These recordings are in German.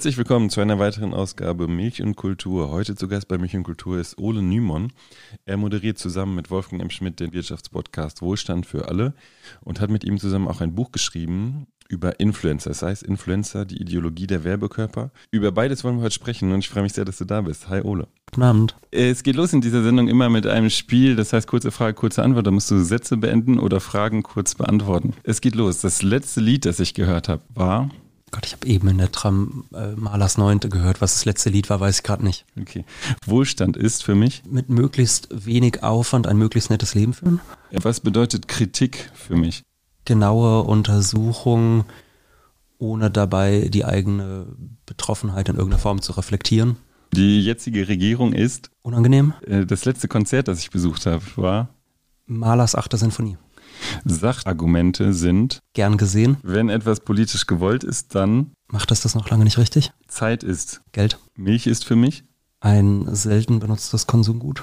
Herzlich willkommen zu einer weiteren Ausgabe Milch und Kultur. Heute zu Gast bei Milch und Kultur ist Ole Nymon. Er moderiert zusammen mit Wolfgang M. Schmidt den Wirtschaftspodcast Wohlstand für alle und hat mit ihm zusammen auch ein Buch geschrieben über Influencer. Das heißt Influencer, die Ideologie der Werbekörper. Über beides wollen wir heute sprechen und ich freue mich sehr, dass du da bist. Hi Ole. Guten Abend. Es geht los in dieser Sendung immer mit einem Spiel, das heißt kurze Frage, kurze Antwort. Da musst du Sätze beenden oder Fragen kurz beantworten. Es geht los. Das letzte Lied, das ich gehört habe, war Gott, ich habe eben in der Tram äh, Malers Neunte gehört. Was das letzte Lied war, weiß ich gerade nicht. Okay. Wohlstand ist für mich? Mit möglichst wenig Aufwand ein möglichst nettes Leben führen. Was bedeutet Kritik für mich? Genaue Untersuchung, ohne dabei die eigene Betroffenheit in irgendeiner Form zu reflektieren. Die jetzige Regierung ist? Unangenehm. Äh, das letzte Konzert, das ich besucht habe, war? Malers achte Sinfonie. Sachargumente sind gern gesehen. Wenn etwas politisch gewollt ist, dann macht das das noch lange nicht richtig. Zeit ist Geld. Milch ist für mich ein selten benutztes Konsumgut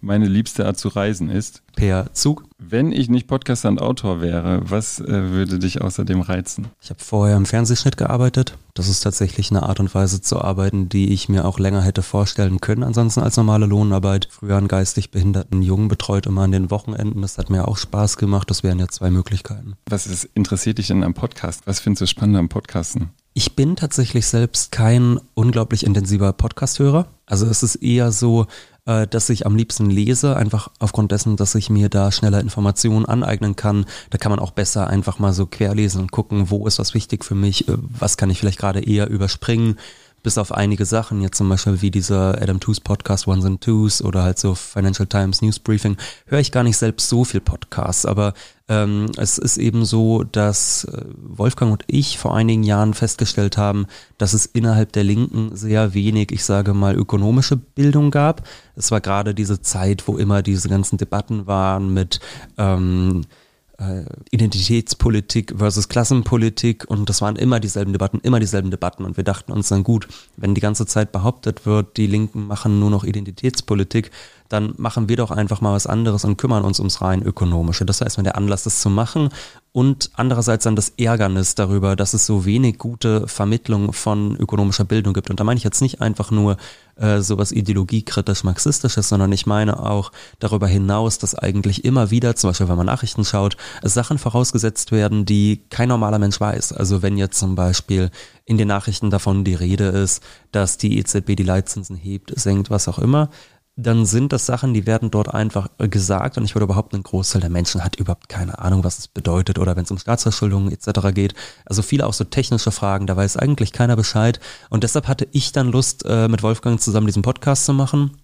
meine liebste Art zu reisen ist? Per Zug. Wenn ich nicht Podcaster und Autor wäre, was äh, würde dich außerdem reizen? Ich habe vorher im Fernsehschnitt gearbeitet. Das ist tatsächlich eine Art und Weise zu arbeiten, die ich mir auch länger hätte vorstellen können, ansonsten als normale Lohnarbeit. Früher einen geistig behinderten Jungen betreut immer an den Wochenenden. Das hat mir auch Spaß gemacht. Das wären ja zwei Möglichkeiten. Was ist, interessiert dich denn am Podcast? Was findest du spannend am Podcasten? Ich bin tatsächlich selbst kein unglaublich intensiver Podcast-Hörer. Also es ist eher so, äh, dass ich am liebsten lese, einfach aufgrund dessen, dass ich mir da schneller Informationen aneignen kann. Da kann man auch besser einfach mal so querlesen und gucken, wo ist was wichtig für mich, äh, was kann ich vielleicht gerade eher überspringen bis auf einige Sachen, jetzt zum Beispiel wie dieser Adam Tooze Podcast Ones and Twos oder halt so Financial Times News Briefing, höre ich gar nicht selbst so viel Podcasts, aber ähm, es ist eben so, dass äh, Wolfgang und ich vor einigen Jahren festgestellt haben, dass es innerhalb der Linken sehr wenig, ich sage mal, ökonomische Bildung gab. Es war gerade diese Zeit, wo immer diese ganzen Debatten waren mit ähm, äh, Identitätspolitik versus Klassenpolitik und das waren immer dieselben Debatten, immer dieselben Debatten und wir dachten uns dann gut, wenn die ganze Zeit behauptet wird, die Linken machen nur noch Identitätspolitik, dann machen wir doch einfach mal was anderes und kümmern uns ums rein ökonomische. Das heißt, wenn der Anlass, das zu machen und andererseits dann das Ärgernis darüber, dass es so wenig gute Vermittlung von ökonomischer Bildung gibt. Und da meine ich jetzt nicht einfach nur äh, sowas ideologiekritisch-marxistisches, sondern ich meine auch darüber hinaus, dass eigentlich immer wieder, zum Beispiel wenn man Nachrichten schaut, Sachen vorausgesetzt werden, die kein normaler Mensch weiß. Also wenn jetzt zum Beispiel in den Nachrichten davon die Rede ist, dass die EZB die Leitzinsen hebt, senkt, was auch immer, dann sind das Sachen, die werden dort einfach äh, gesagt und ich würde behaupten, ein Großteil der Menschen hat überhaupt keine Ahnung, was es bedeutet oder wenn es um Staatsverschuldung etc. geht. Also viele auch so technische Fragen, da weiß eigentlich keiner Bescheid und deshalb hatte ich dann Lust, äh, mit Wolfgang zusammen diesen Podcast zu machen,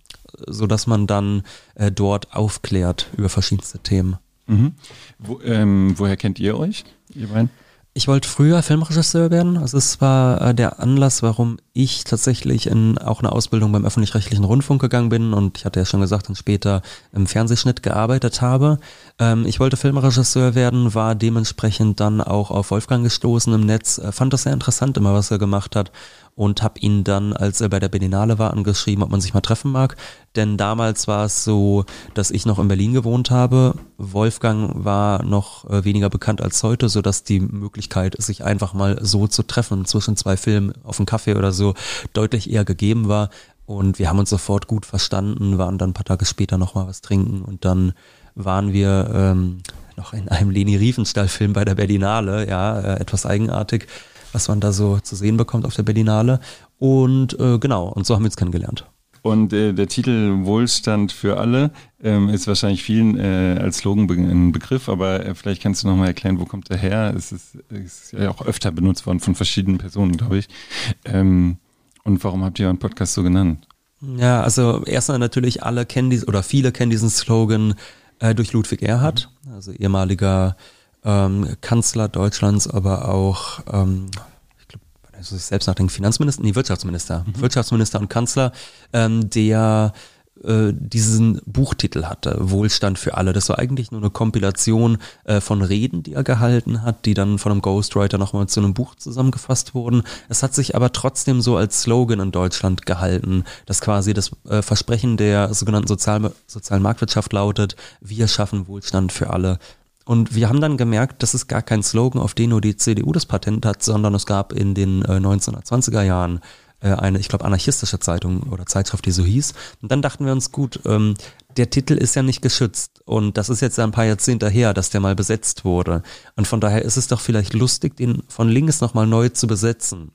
so dass man dann äh, dort aufklärt über verschiedenste Themen. Mhm. Wo, ähm, woher kennt ihr euch, ihr beiden? Ich wollte früher Filmregisseur werden. Also es war äh, der Anlass, warum ich tatsächlich in auch eine Ausbildung beim öffentlich-rechtlichen Rundfunk gegangen bin und ich hatte ja schon gesagt, dann später im Fernsehschnitt gearbeitet habe. Ähm, ich wollte Filmregisseur werden, war dementsprechend dann auch auf Wolfgang gestoßen im Netz, äh, fand das sehr interessant immer, was er gemacht hat und habe ihn dann, als er bei der Berlinale war, angeschrieben, ob man sich mal treffen mag. Denn damals war es so, dass ich noch in Berlin gewohnt habe. Wolfgang war noch äh, weniger bekannt als heute, so dass die Möglichkeit, sich einfach mal so zu treffen zwischen zwei Filmen auf einen Kaffee oder so, deutlich eher gegeben war. Und wir haben uns sofort gut verstanden, waren dann ein paar Tage später nochmal was trinken und dann waren wir ähm, noch in einem Leni Riefenstahl-Film bei der Berlinale, ja, äh, etwas eigenartig was man da so zu sehen bekommt auf der Berlinale. Und äh, genau, und so haben wir uns kennengelernt. Und äh, der Titel Wohlstand für alle ähm, ist wahrscheinlich vielen äh, als Slogan be ein Begriff, aber äh, vielleicht kannst du nochmal erklären, wo kommt der her? Es ist, ist, ja auch öfter benutzt worden von verschiedenen Personen, glaube ich. Ähm, und warum habt ihr euren Podcast so genannt? Ja, also erstmal natürlich alle kennen diesen oder viele kennen diesen Slogan äh, durch Ludwig Erhard, also ehemaliger ähm, Kanzler Deutschlands, aber auch, ähm, ich glaube, also selbst nach dem Finanzminister, nee, Wirtschaftsminister, mhm. Wirtschaftsminister und Kanzler, ähm, der äh, diesen Buchtitel hatte, Wohlstand für alle. Das war eigentlich nur eine Kompilation äh, von Reden, die er gehalten hat, die dann von einem Ghostwriter nochmal zu einem Buch zusammengefasst wurden. Es hat sich aber trotzdem so als Slogan in Deutschland gehalten, dass quasi das äh, Versprechen der sogenannten Sozial sozialen Marktwirtschaft lautet, wir schaffen Wohlstand für alle Und wir haben dann gemerkt, das ist gar kein Slogan, auf den nur die CDU das Patent hat, sondern es gab in den äh, 1920er Jahren äh, eine, ich glaube, anarchistische Zeitung oder Zeitschrift, die so hieß. Und dann dachten wir uns, gut, ähm, der Titel ist ja nicht geschützt und das ist jetzt ein paar Jahrzehnte her, dass der mal besetzt wurde. Und von daher ist es doch vielleicht lustig, den von links nochmal neu zu besetzen.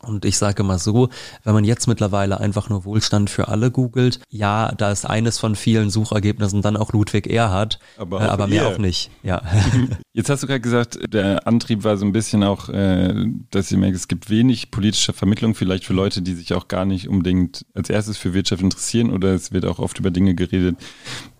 Und ich sage mal so, wenn man jetzt mittlerweile einfach nur Wohlstand für alle googelt, ja, da ist eines von vielen Suchergebnissen dann auch Ludwig Erhard, aber, äh, aber mehr auch nicht. Ja. Jetzt hast du gerade gesagt, der Antrieb war so ein bisschen auch, äh, dass ihr merkt, es gibt wenig politische Vermittlung, vielleicht für Leute, die sich auch gar nicht unbedingt als erstes für Wirtschaft interessieren oder es wird auch oft über Dinge geredet,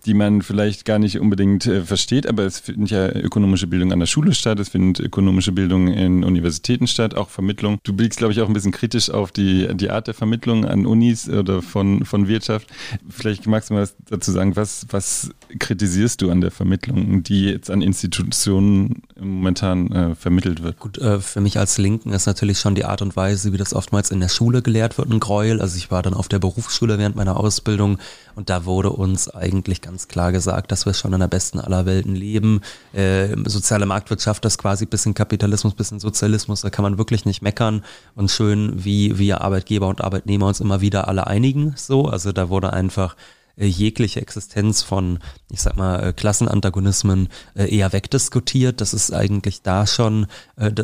die man vielleicht gar nicht unbedingt äh, versteht, aber es findet ja ökonomische Bildung an der Schule statt, es findet ökonomische Bildung in Universitäten statt, auch Vermittlung. Du blickst, glaube ich, auch ein bisschen kritisch auf die, die Art der Vermittlung an Unis oder von, von Wirtschaft. Vielleicht magst du mal dazu sagen, was, was kritisierst du an der Vermittlung, die jetzt an Institutionen momentan äh, vermittelt wird? Gut, äh, für mich als Linken ist natürlich schon die Art und Weise, wie das oftmals in der Schule gelehrt wird, ein Gräuel. Also ich war dann auf der Berufsschule während meiner Ausbildung und da wurde uns eigentlich ganz klar gesagt, dass wir schon in der besten aller Welten leben. Äh, soziale Marktwirtschaft ist quasi bisschen Kapitalismus, bisschen Sozialismus. Da kann man wirklich nicht meckern. Und schön, wie wir Arbeitgeber und Arbeitnehmer uns immer wieder alle einigen. So, also da wurde einfach äh, jegliche Existenz von, ich sag mal, äh, Klassenantagonismen äh, eher wegdiskutiert. Das ist eigentlich da schon,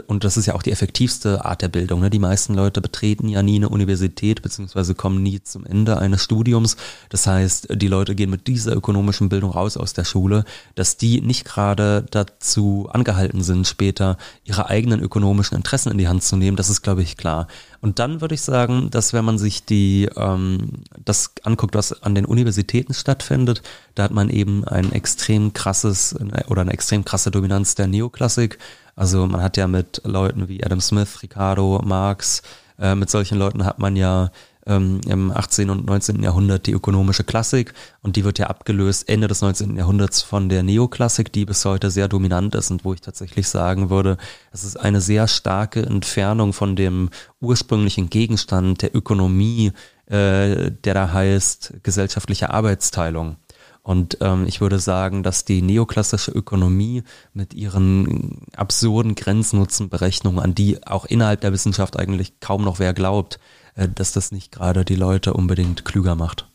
und das ist ja auch die effektivste Art der Bildung. Ne? Die meisten Leute betreten ja nie eine Universität, beziehungsweise kommen nie zum Ende eines Studiums. Das heißt, die Leute gehen mit dieser ökonomischen Bildung raus aus der Schule, dass die nicht gerade dazu angehalten sind, später ihre eigenen ökonomischen Interessen in die Hand zu nehmen. Das ist, glaube ich, klar. Und dann würde ich sagen, dass wenn man sich die ähm, das anguckt, was an den Universitäten stattfindet, da hat man eben ein extrem krasses oder eine extrem krasse Dominanz der Neoklassik. Also man hat ja mit Leuten wie Adam Smith, Ricardo, Marx, äh, mit solchen Leuten hat man ja ähm, im 18. und 19. Jahrhundert die ökonomische Klassik und die wird ja abgelöst Ende des 19. Jahrhunderts von der Neoklassik, die bis heute sehr dominant ist und wo ich tatsächlich sagen würde, es ist eine sehr starke Entfernung von dem ursprünglichen Gegenstand der Ökonomie, äh, der da heißt gesellschaftliche Arbeitsteilung. Und ähm, ich würde sagen, dass die neoklassische Ökonomie mit ihren absurden Grenznutzenberechnungen, an die auch innerhalb der Wissenschaft eigentlich kaum noch wer glaubt, äh, dass das nicht gerade die Leute unbedingt klüger macht.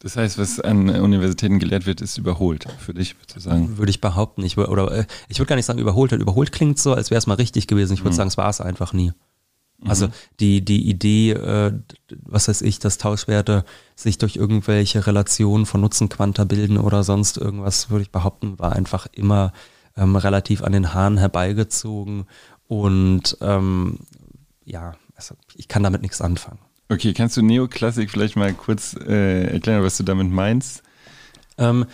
Das heißt, was an Universitäten gelehrt wird, ist überholt für dich, würde ich sagen. Würde ich behaupten. Ich, oder, äh, ich würde gar nicht sagen überholt. Überholt klingt so, als wäre es mal richtig gewesen. Ich würde mhm. sagen, es war es einfach nie. Mhm. Also die, die Idee, äh, was weiß ich, dass Tauschwerte sich durch irgendwelche Relationen von Nutzenquanta bilden oder sonst irgendwas, würde ich behaupten, war einfach immer ähm, relativ an den Haaren herbeigezogen. Und ähm, ja, also ich kann damit nichts anfangen. Okay, kannst du Neoklassik vielleicht mal kurz äh, erklären, was du damit meinst? Ähm,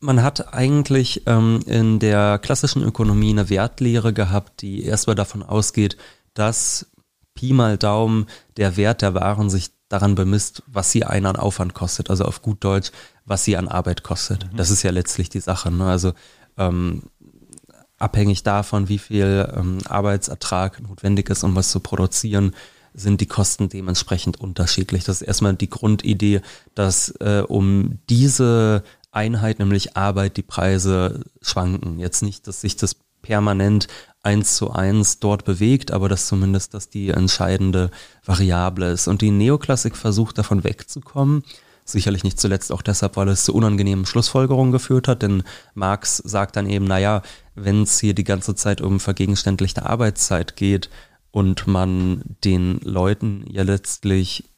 man hat eigentlich ähm, in der klassischen Ökonomie eine Wertlehre gehabt, die erstmal davon ausgeht, dass Pi mal Daumen der Wert der Waren sich daran bemisst, was sie einen an Aufwand kostet, also auf gut Deutsch, was sie an Arbeit kostet. Mhm. Das ist ja letztlich die Sache. Ne? Also ähm, abhängig davon, wie viel ähm, Arbeitsertrag notwendig ist, um was zu produzieren, sind die Kosten dementsprechend unterschiedlich. Das ist erstmal die Grundidee, dass äh, um diese Einheit, nämlich Arbeit, die Preise schwanken. Jetzt nicht, dass sich das permanent eins zu eins dort bewegt, aber dass zumindest das die entscheidende Variable ist. Und die Neoklassik versucht davon wegzukommen, Sicherlich nicht zuletzt auch deshalb, weil es zu unangenehmen Schlussfolgerungen geführt hat, denn Marx sagt dann eben, naja, wenn es hier die ganze Zeit um vergegenständlichte Arbeitszeit geht und man den Leuten ja letztlich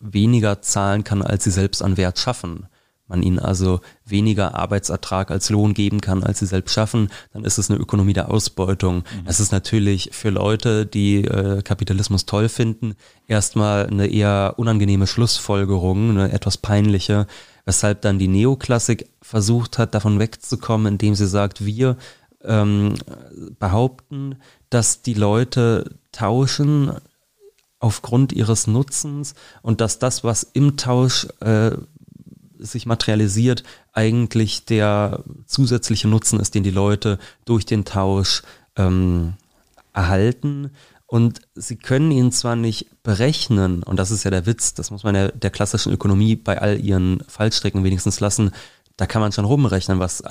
weniger zahlen kann, als sie selbst an Wert schaffen, man ihnen also weniger Arbeitsertrag als Lohn geben kann, als sie selbst schaffen, dann ist es eine Ökonomie der Ausbeutung. Mhm. Das ist natürlich für Leute, die äh, Kapitalismus toll finden, erstmal eine eher unangenehme Schlussfolgerung, eine etwas peinliche, weshalb dann die Neoklassik versucht hat, davon wegzukommen, indem sie sagt, wir ähm, behaupten, dass die Leute tauschen aufgrund ihres Nutzens und dass das, was im Tausch äh, sich materialisiert, eigentlich der zusätzliche Nutzen ist, den die Leute durch den Tausch ähm, erhalten. Und sie können ihn zwar nicht berechnen, und das ist ja der Witz, das muss man ja der klassischen Ökonomie bei all ihren Fallstricken wenigstens lassen, da kann man schon rumrechnen, was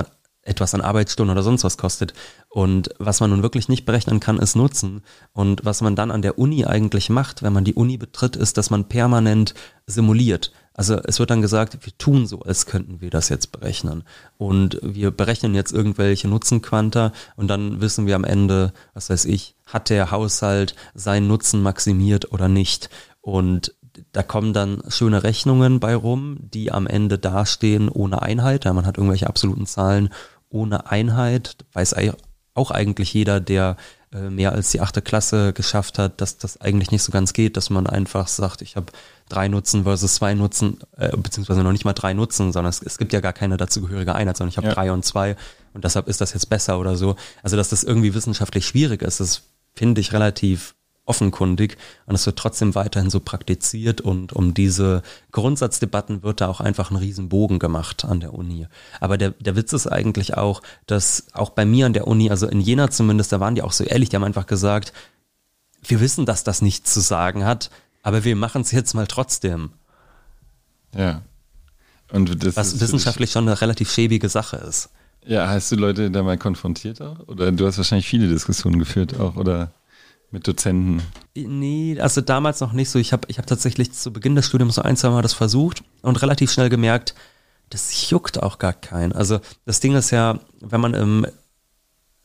etwas an Arbeitsstunden oder sonst was kostet. Und was man nun wirklich nicht berechnen kann, ist Nutzen. Und was man dann an der Uni eigentlich macht, wenn man die Uni betritt, ist, dass man permanent simuliert. Also es wird dann gesagt, wir tun so, als könnten wir das jetzt berechnen. Und wir berechnen jetzt irgendwelche Nutzenquanta und dann wissen wir am Ende, was weiß ich, hat der Haushalt seinen Nutzen maximiert oder nicht. Und da kommen dann schöne Rechnungen bei rum, die am Ende dastehen ohne Einheit. Ja, man hat irgendwelche absoluten Zahlen ohne Einheit. Weiß auch eigentlich jeder, der äh, mehr als die achte Klasse geschafft hat, dass das eigentlich nicht so ganz geht, dass man einfach sagt, ich habe drei Nutzen versus zwei Nutzen, äh, beziehungsweise noch nicht mal drei Nutzen, sondern es, es gibt ja gar keine dazugehörige Einheit, sondern ich habe ja. drei und zwei und deshalb ist das jetzt besser oder so. Also dass das irgendwie wissenschaftlich schwierig ist, das finde ich relativ offenkundig und es wird trotzdem weiterhin so praktiziert und um diese Grundsatzdebatten wird da auch einfach ein Riesenbogen gemacht an der Uni. Aber der, der Witz ist eigentlich auch, dass auch bei mir an der Uni, also in Jena zumindest, da waren die auch so ehrlich, die haben einfach gesagt, wir wissen, dass das nichts zu sagen hat, aber wir machen es jetzt mal trotzdem. Ja. Und das Was wissenschaftlich schon eine relativ schäbige Sache ist. Ja, hast du Leute da mal konfrontiert auch? Oder du hast wahrscheinlich viele Diskussionen geführt auch, oder? Mit Dozenten? Nee, also damals noch nicht so. Ich habe ich hab tatsächlich zu Beginn des Studiums so ein, zwei Mal das versucht und relativ schnell gemerkt, das juckt auch gar keinen. Also das Ding ist ja, wenn man im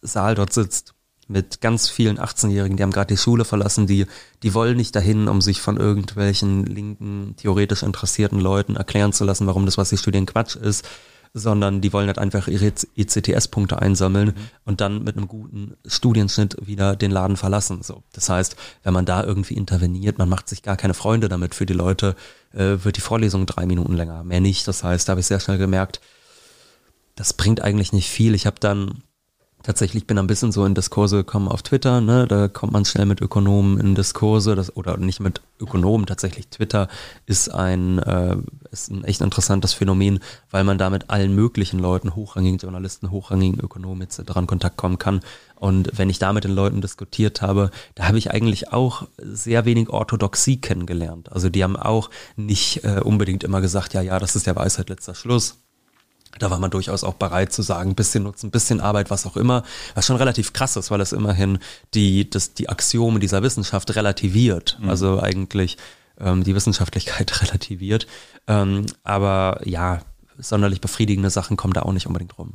Saal dort sitzt mit ganz vielen 18-Jährigen, die haben gerade die Schule verlassen, die, die wollen nicht dahin, um sich von irgendwelchen linken, theoretisch interessierten Leuten erklären zu lassen, warum das, was sie studieren, Quatsch ist sondern die wollen halt einfach ihre ECTS-Punkte einsammeln mhm. und dann mit einem guten Studienschnitt wieder den Laden verlassen. So, das heißt, wenn man da irgendwie interveniert, man macht sich gar keine Freunde damit. Für die Leute äh, wird die Vorlesung drei Minuten länger, mehr nicht. Das heißt, da habe ich sehr schnell gemerkt, das bringt eigentlich nicht viel. Ich habe dann tatsächlich bin ein bisschen so in Diskurse gekommen auf Twitter, ne? Da kommt man schnell mit Ökonomen in Diskurse, das, oder nicht mit Ökonomen, tatsächlich Twitter ist ein, äh, ist ein echt interessantes Phänomen, weil man da mit allen möglichen Leuten, hochrangigen Journalisten, hochrangigen Ökonomen etc. in Kontakt kommen kann. Und wenn ich da mit den Leuten diskutiert habe, da habe ich eigentlich auch sehr wenig Orthodoxie kennengelernt. Also die haben auch nicht äh, unbedingt immer gesagt, ja, ja, das ist der Weisheit letzter Schluss da war man durchaus auch bereit zu sagen, bisschen Nutzen, bisschen Arbeit, was auch immer, was schon relativ krass ist, weil es immerhin die, das, die Axiome dieser Wissenschaft relativiert. Mhm. Also eigentlich ähm, die Wissenschaftlichkeit relativiert. Ähm, aber ja, sonderlich befriedigende Sachen kommen da auch nicht unbedingt rum.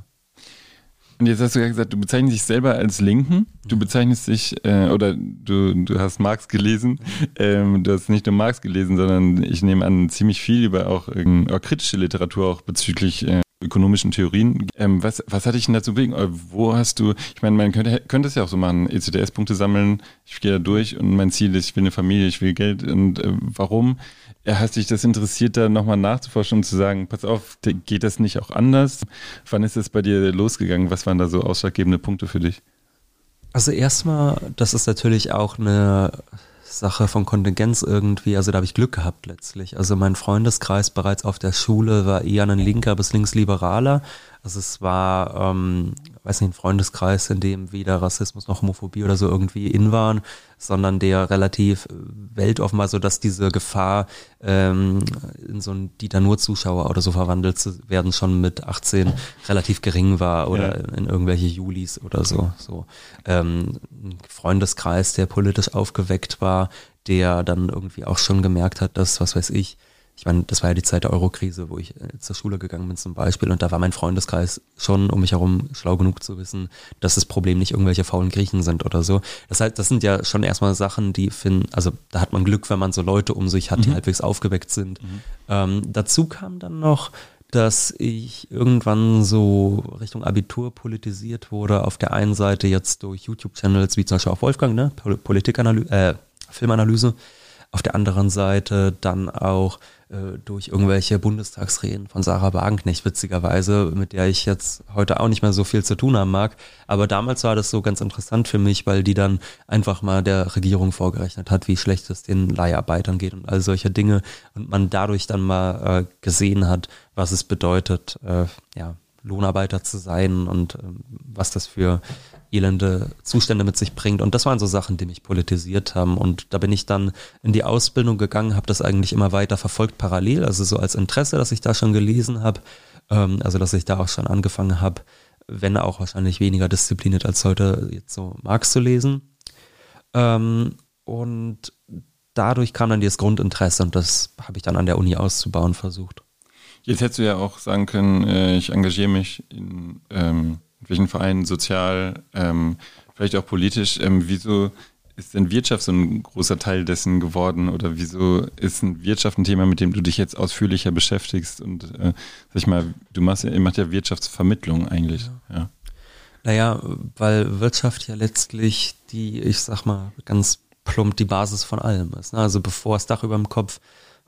Und jetzt hast du ja gesagt, du bezeichnest dich selber als Linken. Du bezeichnest dich, äh, oder du, du hast Marx gelesen. Ähm, du hast nicht nur Marx gelesen, sondern ich nehme an, ziemlich viel über auch, äh, auch kritische Literatur auch bezüglich äh, ökonomischen Theorien. Ähm, was, was hatte ich denn dazu bewegen? Äh, wo hast du, ich meine, man könnte, könnte es ja auch so machen, ECDS-Punkte sammeln, ich gehe da durch und mein Ziel ist, ich will eine Familie, ich will Geld und äh, warum? Hast dich das interessiert, da nochmal nachzuforschen und zu sagen, pass auf, geht das nicht auch anders? Wann ist das bei dir losgegangen? Was waren da so ausschlaggebende Punkte für dich? Also erstmal, das ist natürlich auch eine Sache von Kontingenz irgendwie, also da habe ich Glück gehabt letztlich. Also mein Freundeskreis bereits auf der Schule war eher ein linker bis linksliberaler. Also es war, ähm, weiß nicht, ein Freundeskreis, in dem weder Rassismus noch Homophobie oder so irgendwie in waren, sondern der relativ weltoffen war, so dass diese Gefahr, ähm, in so ein Dieter nur Zuschauer oder so verwandelt zu werden, schon mit 18 relativ gering war oder ja. in irgendwelche Julis oder so. so. Ähm, ein Freundeskreis, der politisch aufgeweckt war, der dann irgendwie auch schon gemerkt hat, dass, was weiß ich, ich meine, das war ja die Zeit der Eurokrise, wo ich äh, zur Schule gegangen bin zum Beispiel und da war mein Freundeskreis schon um mich herum schlau genug zu wissen, dass das Problem nicht irgendwelche faulen Griechen sind oder so. Das heißt, das sind ja schon erstmal Sachen, die finden, also da hat man Glück, wenn man so Leute um sich hat, die mhm. halbwegs aufgeweckt sind. Mhm. Ähm, dazu kam dann noch, dass ich irgendwann so Richtung Abitur politisiert wurde. Auf der einen Seite jetzt durch YouTube-Channels wie zum Beispiel auch Wolfgang, ne? Politikanalyse, äh, Filmanalyse. Auf der anderen Seite dann auch durch irgendwelche Bundestagsreden von Sarah Wagenknecht, witzigerweise, mit der ich jetzt heute auch nicht mehr so viel zu tun haben mag. Aber damals war das so ganz interessant für mich, weil die dann einfach mal der Regierung vorgerechnet hat, wie schlecht es den Leiharbeitern geht und all solche Dinge. Und man dadurch dann mal äh, gesehen hat, was es bedeutet, äh, ja, Lohnarbeiter zu sein und äh, was das für elende Zustände mit sich bringt. Und das waren so Sachen, die mich politisiert haben. Und da bin ich dann in die Ausbildung gegangen, habe das eigentlich immer weiter verfolgt parallel, also so als Interesse, dass ich da schon gelesen habe, ähm, also dass ich da auch schon angefangen habe, wenn auch wahrscheinlich weniger diszipliniert als heute, jetzt so Marx zu lesen. Ähm, und dadurch kam dann dieses Grundinteresse und das habe ich dann an der Uni auszubauen versucht. Jetzt hättest du ja auch sagen können, äh, ich engagiere mich in ähm, welchen Vereinen sozial, ähm, vielleicht auch politisch. Ähm, wieso ist denn Wirtschaft so ein großer Teil dessen geworden? Oder wieso ist ein Wirtschaft ein Thema, mit dem du dich jetzt ausführlicher beschäftigst? Und äh, sag ich mal, du machst ja, ihr macht ja Wirtschaftsvermittlung eigentlich. Ja. ja. Naja, weil Wirtschaft ja letztlich die, ich sag mal, ganz plump die Basis von allem ist. Ne? Also bevor das Dach über dem Kopf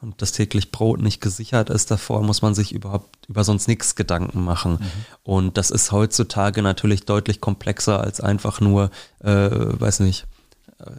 und das täglich Brot nicht gesichert ist, davor muss man sich überhaupt über sonst nichts Gedanken machen. Mhm. Und das ist heutzutage natürlich deutlich komplexer als einfach nur, äh, weiß nicht, äh,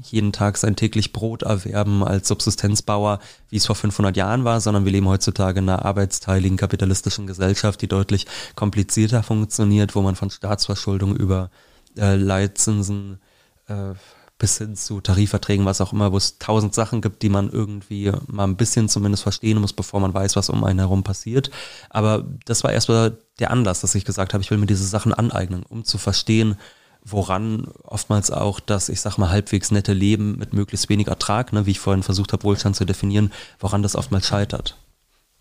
jeden Tag sein täglich Brot erwerben als Subsistenzbauer, wie es vor 500 Jahren war, sondern wir leben heutzutage in einer arbeitsteiligen kapitalistischen Gesellschaft, die deutlich komplizierter funktioniert, wo man von Staatsverschuldung über äh, Leitzinsen, äh, bis hin zu Tarifverträgen, was auch immer, wo es tausend Sachen gibt, die man irgendwie mal ein bisschen zumindest verstehen muss, bevor man weiß, was um einen herum passiert. Aber das war erstmal der Anlass, dass ich gesagt habe, ich will mir diese Sachen aneignen, um zu verstehen, woran oftmals auch das, ich sag mal, halbwegs nette Leben mit möglichst wenig Ertrag, ne, wie ich vorhin versucht habe, Wohlstand zu definieren, woran das oftmals scheitert.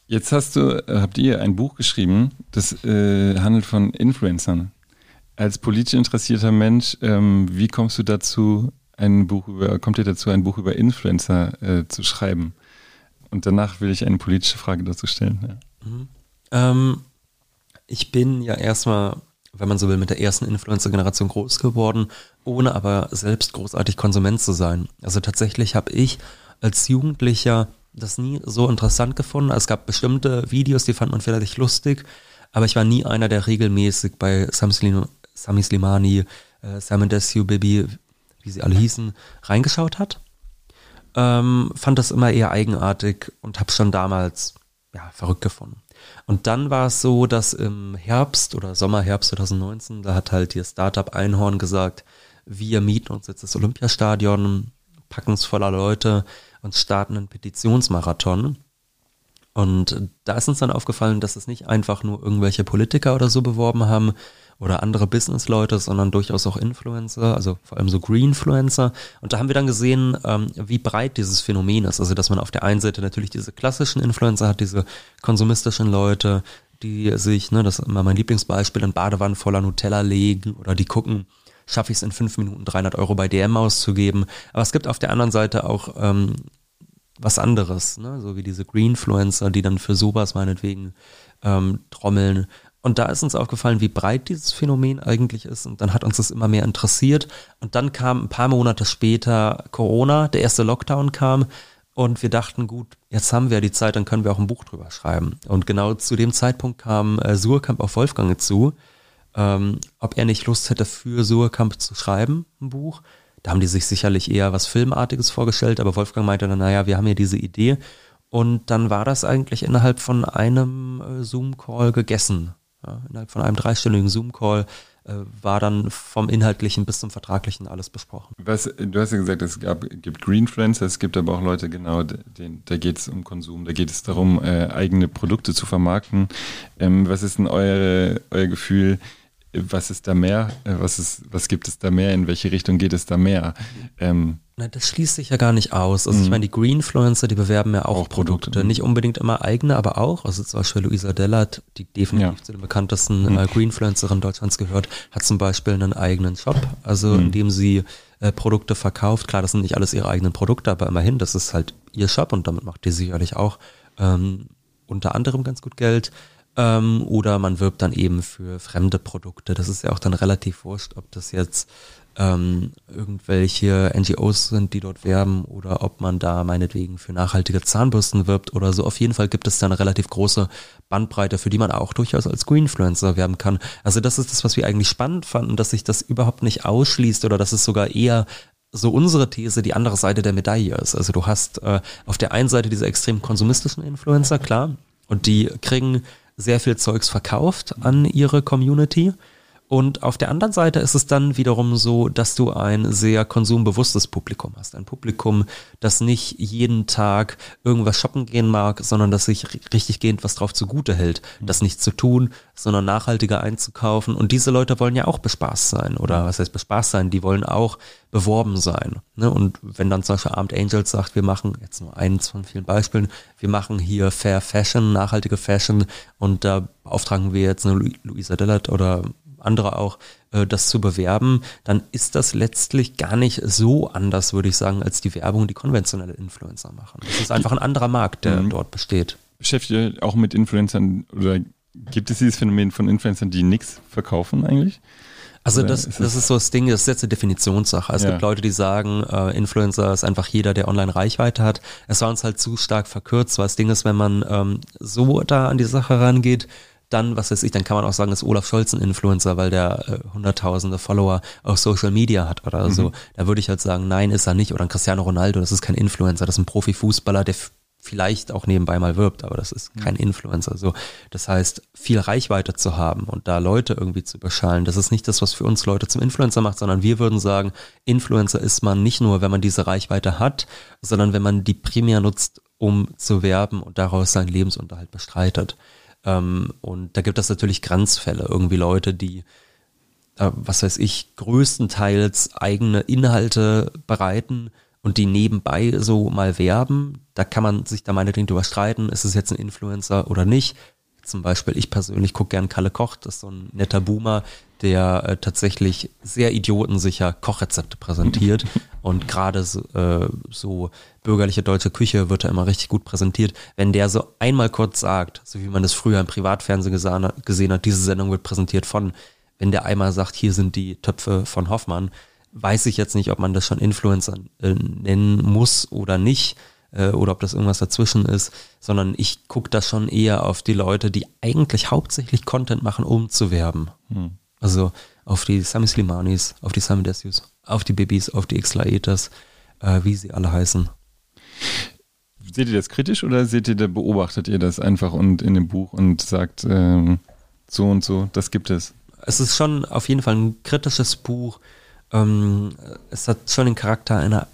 Jetzt hast du, habt ihr ein Buch geschrieben, das äh, handelt von Influencern. Als politisch interessierter Mensch, ähm, wie kommst du dazu, ein Buch über, kommt ihr dazu, ein Buch über Influencer äh, zu schreiben? Und danach will ich eine politische Frage dazu stellen. Ja. Mhm. Ähm, ich bin ja erstmal, wenn man so will, mit der ersten Influencer-Generation groß geworden, ohne aber selbst großartig Konsument zu sein. Also tatsächlich habe ich als Jugendlicher das nie so interessant gefunden. Es gab bestimmte Videos, die fand man vielleicht lustig, aber ich war nie einer, der regelmäßig bei Sami Slimani, äh, Simon Desue, Baby wie sie alle hießen, reingeschaut hat. Ähm, fand das immer eher eigenartig und habe schon damals ja, verrückt gefunden. Und dann war es so, dass im Herbst oder Sommer, Herbst 2019, da hat halt ihr Startup Einhorn gesagt, wir mieten uns jetzt das Olympiastadion, packen es voller Leute und starten einen Petitionsmarathon. Und da ist uns dann aufgefallen, dass es nicht einfach nur irgendwelche Politiker oder so beworben haben, oder andere Businessleute, sondern durchaus auch Influencer, also vor allem so Greenfluencer. Und da haben wir dann gesehen, ähm, wie breit dieses Phänomen ist. Also dass man auf der einen Seite natürlich diese klassischen Influencer hat, diese konsumistischen Leute, die sich, ne, das ist immer mein Lieblingsbeispiel, in Badewannen voller Nutella legen oder die gucken, schaffe ich es in fünf Minuten 300 Euro bei DM auszugeben. Aber es gibt auf der anderen Seite auch ähm, was anderes, ne? so wie diese Greenfluencer, die dann für sowas meinetwegen ähm, trommeln und da ist uns aufgefallen, wie breit dieses Phänomen eigentlich ist. Und dann hat uns das immer mehr interessiert. Und dann kam ein paar Monate später Corona, der erste Lockdown kam. Und wir dachten, gut, jetzt haben wir die Zeit, dann können wir auch ein Buch drüber schreiben. Und genau zu dem Zeitpunkt kam äh, Surkamp auf Wolfgang zu, ähm, ob er nicht Lust hätte, für Surkamp zu schreiben, ein Buch. Da haben die sich sicherlich eher was Filmartiges vorgestellt, aber Wolfgang meinte dann, naja, wir haben ja diese Idee. Und dann war das eigentlich innerhalb von einem äh, Zoom-Call gegessen. Ja, innerhalb von einem dreistündigen Zoom-Call äh, war dann vom Inhaltlichen bis zum Vertraglichen alles besprochen. Was, du hast ja gesagt, es gab, gibt Greenfluencer, es gibt aber auch Leute, genau, den, da geht es um Konsum, da geht es darum, äh, eigene Produkte zu vermarkten. Ähm, was ist denn eure, euer Gefühl? Was ist da mehr? Äh, was, ist, was gibt es da mehr? In welche Richtung geht es da mehr? Ähm, na, das schließt sich ja gar nicht aus. Also mhm. ich meine, die Greenfluencer, die bewerben ja auch, auch Produkte. Produkte. Nicht unbedingt immer eigene, aber auch. Also zum Beispiel Luisa Dellert, die definitiv ja. zu den bekanntesten mhm. äh, Greenfluencerinnen Deutschlands gehört, hat zum Beispiel einen eigenen Shop, also mhm. in dem sie äh, Produkte verkauft. Klar, das sind nicht alles ihre eigenen Produkte, aber immerhin, das ist halt ihr Shop und damit macht die sicherlich auch ähm, unter anderem ganz gut Geld. Ähm, oder man wirbt dann eben für fremde Produkte. Das ist ja auch dann relativ wurscht, ob das jetzt ähm, irgendwelche NGOs sind, die dort werben oder ob man da meinetwegen für nachhaltige Zahnbürsten wirbt oder so. Auf jeden Fall gibt es da eine relativ große Bandbreite, für die man auch durchaus als Greenfluencer werben kann. Also das ist das, was wir eigentlich spannend fanden, dass sich das überhaupt nicht ausschließt oder dass es sogar eher so unsere These die andere Seite der Medaille ist. Also du hast äh, auf der einen Seite diese extrem konsumistischen Influencer, klar, und die kriegen sehr viel Zeugs verkauft an ihre Community Und auf der anderen Seite ist es dann wiederum so, dass du ein sehr konsumbewusstes Publikum hast. Ein Publikum, das nicht jeden Tag irgendwas shoppen gehen mag, sondern das sich richtig gehend was drauf zugute hält. Das nicht zu tun, sondern nachhaltiger einzukaufen. Und diese Leute wollen ja auch bespaßt sein. Oder was heißt bespaßt sein? Die wollen auch beworben sein. Ne? Und wenn dann zum Beispiel Armed Angels sagt, wir machen, jetzt nur eins von vielen Beispielen, wir machen hier Fair Fashion, nachhaltige Fashion und da beauftragen wir jetzt eine Luisa Dillard oder andere auch, äh, das zu bewerben, dann ist das letztlich gar nicht so anders, würde ich sagen, als die Werbung, die konventionelle Influencer machen. Es ist einfach ein anderer Markt, der mhm. dort besteht. Beschäftigt ihr auch mit Influencern oder gibt es dieses Phänomen von Influencern, die nichts verkaufen eigentlich? Also das, ist das ist so das Ding, das ist jetzt eine Definitionssache. Es ja. gibt Leute, die sagen, äh, Influencer ist einfach jeder, der online Reichweite hat. Es war uns halt zu stark verkürzt, weil das Ding ist, wenn man ähm, so da an die Sache rangeht, dann, was weiß ich, dann kann man auch sagen, ist Olaf Scholz ein Influencer, weil der äh, hunderttausende Follower auf Social Media hat oder mhm. so. Da würde ich halt sagen, nein, ist er nicht. Oder ein Cristiano Ronaldo, das ist kein Influencer, das ist ein Profifußballer, der vielleicht auch nebenbei mal wirbt, aber das ist kein mhm. Influencer. So, das heißt, viel Reichweite zu haben und da Leute irgendwie zu überschallen, das ist nicht das, was für uns Leute zum Influencer macht, sondern wir würden sagen, Influencer ist man nicht nur, wenn man diese Reichweite hat, sondern wenn man die primär nutzt, um zu werben und daraus seinen Lebensunterhalt bestreitet. Ähm, und da gibt es natürlich Grenzfälle, irgendwie Leute, die, äh, was weiß ich, größtenteils eigene Inhalte bereiten und die nebenbei so mal werben. Da kann man sich da meinetwegen drüber streiten, ist es jetzt ein Influencer oder nicht. Zum Beispiel, ich persönlich gucke gern Kalle Koch, das ist so ein netter Boomer, der äh, tatsächlich sehr idiotensicher Kochrezepte präsentiert. und gerade so, äh, so bürgerliche deutsche Küche wird da immer richtig gut präsentiert. Wenn der so einmal kurz sagt, so wie man das früher im Privatfernsehen gesehen hat, diese Sendung wird präsentiert von, wenn der einmal sagt, hier sind die Töpfe von Hoffmann, weiß ich jetzt nicht, ob man das schon Influencer äh, nennen muss oder nicht äh, oder ob das irgendwas dazwischen ist, sondern ich gucke da schon eher auf die Leute, die eigentlich hauptsächlich Content machen, um zu werben. Hm. Also auf die Sami Slimanis, auf die Sami Desius, auf die Babys, auf die X-Laetas, äh, wie sie alle heißen. Seht ihr das kritisch oder seht ihr, da beobachtet ihr das einfach und in dem Buch und sagt ähm, so und so, das gibt es? Es ist schon auf jeden Fall ein kritisches Buch. Ähm, es hat schon den Charakter einer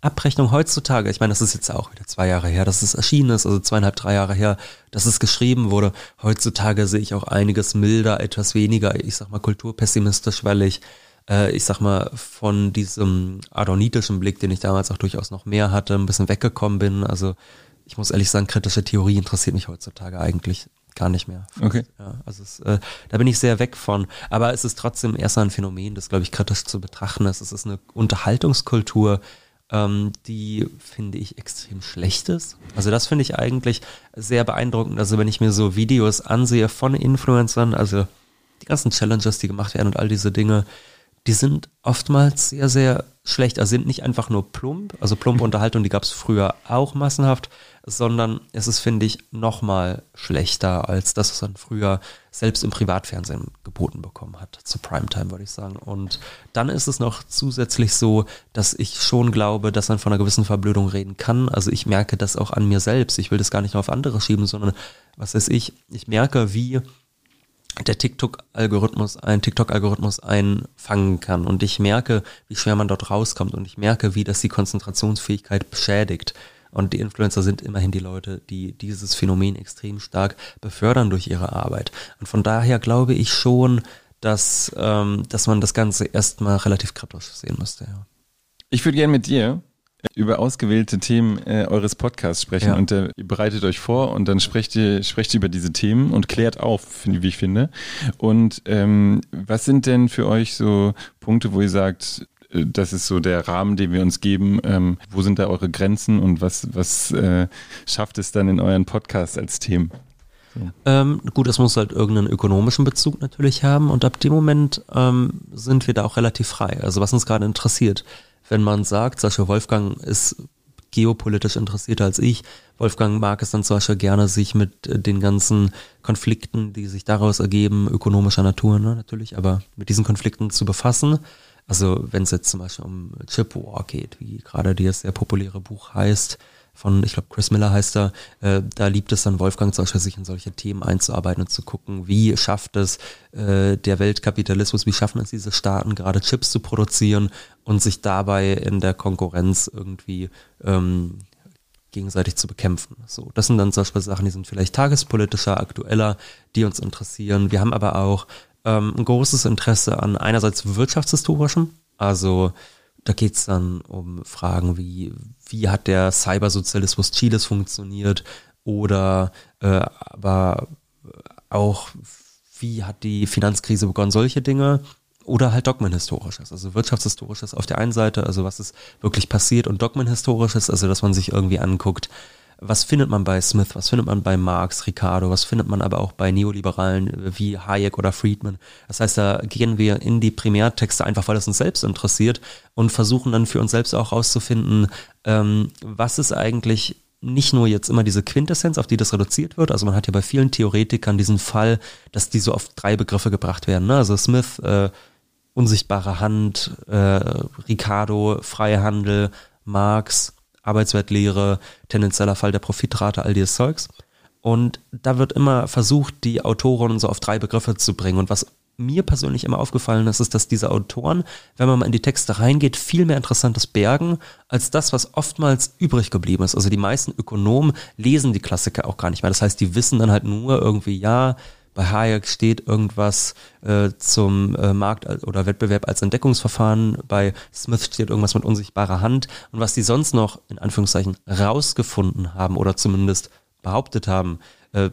Abrechnung heutzutage, ich meine, das ist jetzt auch wieder zwei Jahre her, dass es erschienen ist, also zweieinhalb, drei Jahre her, dass es geschrieben wurde. Heutzutage sehe ich auch einiges milder, etwas weniger, ich sag mal, kulturpessimistisch, weil ich, äh, ich sag mal, von diesem adonitischen Blick, den ich damals auch durchaus noch mehr hatte, ein bisschen weggekommen bin. Also ich muss ehrlich sagen, kritische Theorie interessiert mich heutzutage eigentlich gar nicht mehr. Okay. Ja, also es, äh, da bin ich sehr weg von. Aber es ist trotzdem erst ein Phänomen, das, glaube ich, kritisch zu betrachten ist. Es ist eine Unterhaltungskultur, ähm, die finde ich extrem schlecht ist. Also das finde ich eigentlich sehr beeindruckend. Also wenn ich mir so Videos ansehe von Influencern, also die ganzen Challenges, die gemacht werden und all diese Dinge, die sind oftmals sehr, sehr schlecht. Also sind nicht einfach nur plump, also plumpe Unterhaltung, die gab es früher auch massenhaft, sondern es ist, finde ich, nochmal schlechter als das, was man früher selbst im Privatfernsehen geboten bekommen hat, zu Primetime, würde ich sagen. Und dann ist es noch zusätzlich so, dass ich schon glaube, dass man von einer gewissen Verblödung reden kann. Also ich merke das auch an mir selbst. Ich will das gar nicht nur auf andere schieben, sondern was weiß ich, ich merke, wie der TikTok-Algorithmus, ein TikTok-Algorithmus einfangen kann. Und ich merke, wie schwer man dort rauskommt. Und ich merke, wie das die Konzentrationsfähigkeit beschädigt. Und die Influencer sind immerhin die Leute, die dieses Phänomen extrem stark befördern durch ihre Arbeit. Und von daher glaube ich schon, dass, ähm, dass man das Ganze erstmal relativ kritisch sehen müsste. Ja. Ich würde gerne mit dir über ausgewählte Themen äh, eures Podcasts sprechen ja. und äh, ihr bereitet euch vor und dann sprecht ihr, sprecht ihr über diese Themen und klärt auf, wie ich finde. Und ähm, was sind denn für euch so Punkte, wo ihr sagt, äh, das ist so der Rahmen, den wir uns geben. Ähm, wo sind da eure Grenzen und was, was äh, schafft es dann in euren Podcast als Themen? So. Ähm, gut, es muss halt irgendeinen ökonomischen Bezug natürlich haben und ab dem Moment ähm, sind wir da auch relativ frei. Also was uns gerade interessiert, wenn man sagt, Beispiel Wolfgang ist geopolitisch interessierter als ich. Wolfgang mag es dann zum Beispiel gerne, sich mit äh, den ganzen Konflikten, die sich daraus ergeben, ökonomischer Natur ne, natürlich, aber mit diesen Konflikten zu befassen. Also wenn es jetzt zum Beispiel um Chip War geht, wie gerade dieses sehr populäre Buch heißt, von, ich glaube, Chris Miller heißt er, äh, da liebt es dann Wolfgang zum Beispiel, sich in solche Themen einzuarbeiten und zu gucken, wie schafft es äh, der Weltkapitalismus, wie schaffen es diese Staaten gerade Chips zu produzieren und sich dabei in der Konkurrenz irgendwie ähm, gegenseitig zu bekämpfen. So, das sind dann zum Beispiel Sachen, die sind vielleicht tagespolitischer, aktueller, die uns interessieren. Wir haben aber auch ähm, ein großes Interesse an einerseits wirtschaftshistorischem, also da geht es dann um Fragen wie, wie hat der Cybersozialismus Chiles funktioniert oder äh, aber auch, wie hat die Finanzkrise begonnen, solche Dinge oder halt Dogmenhistorisches, also Wirtschaftshistorisches auf der einen Seite, also was ist wirklich passiert und Dogmenhistorisches, also dass man sich irgendwie anguckt, was findet man bei Smith, was findet man bei Marx, Ricardo, was findet man aber auch bei Neoliberalen wie Hayek oder Friedman. Das heißt, da gehen wir in die Primärtexte einfach, weil es uns selbst interessiert und versuchen dann für uns selbst auch rauszufinden, ähm, was ist eigentlich nicht nur jetzt immer diese Quintessenz, auf die das reduziert wird. Also man hat ja bei vielen Theoretikern diesen Fall, dass die so auf drei Begriffe gebracht werden. Ne? Also Smith, äh, unsichtbare Hand, äh, Ricardo, freie Handel, Marx, Arbeitswertlehre, tendenzieller Fall der Profitrate, all dieses Zeugs. Und da wird immer versucht, die Autoren so auf drei Begriffe zu bringen. Und was mir persönlich immer aufgefallen ist, ist, dass diese Autoren, wenn man mal in die Texte reingeht, viel mehr Interessantes bergen, als das, was oftmals übrig geblieben ist. Also die meisten Ökonomen lesen die Klassiker auch gar nicht mehr. Das heißt, die wissen dann halt nur irgendwie, ja, bei Hayek steht irgendwas äh, zum äh, Markt oder Wettbewerb als Entdeckungsverfahren. Bei Smith steht irgendwas mit unsichtbarer Hand. Und was die sonst noch in Anführungszeichen rausgefunden haben oder zumindest behauptet haben, äh,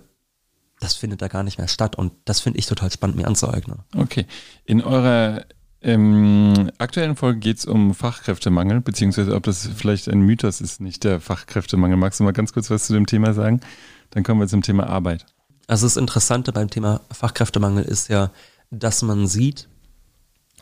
das findet da gar nicht mehr statt. Und das finde ich total spannend, mir anzueignen. Okay. In eurer ähm, aktuellen Folge geht es um Fachkräftemangel, beziehungsweise ob das vielleicht ein Mythos ist, nicht der Fachkräftemangel. Magst du mal ganz kurz was zu dem Thema sagen? Dann kommen wir zum Thema Arbeit. Also das Interessante beim Thema Fachkräftemangel ist ja, dass man sieht,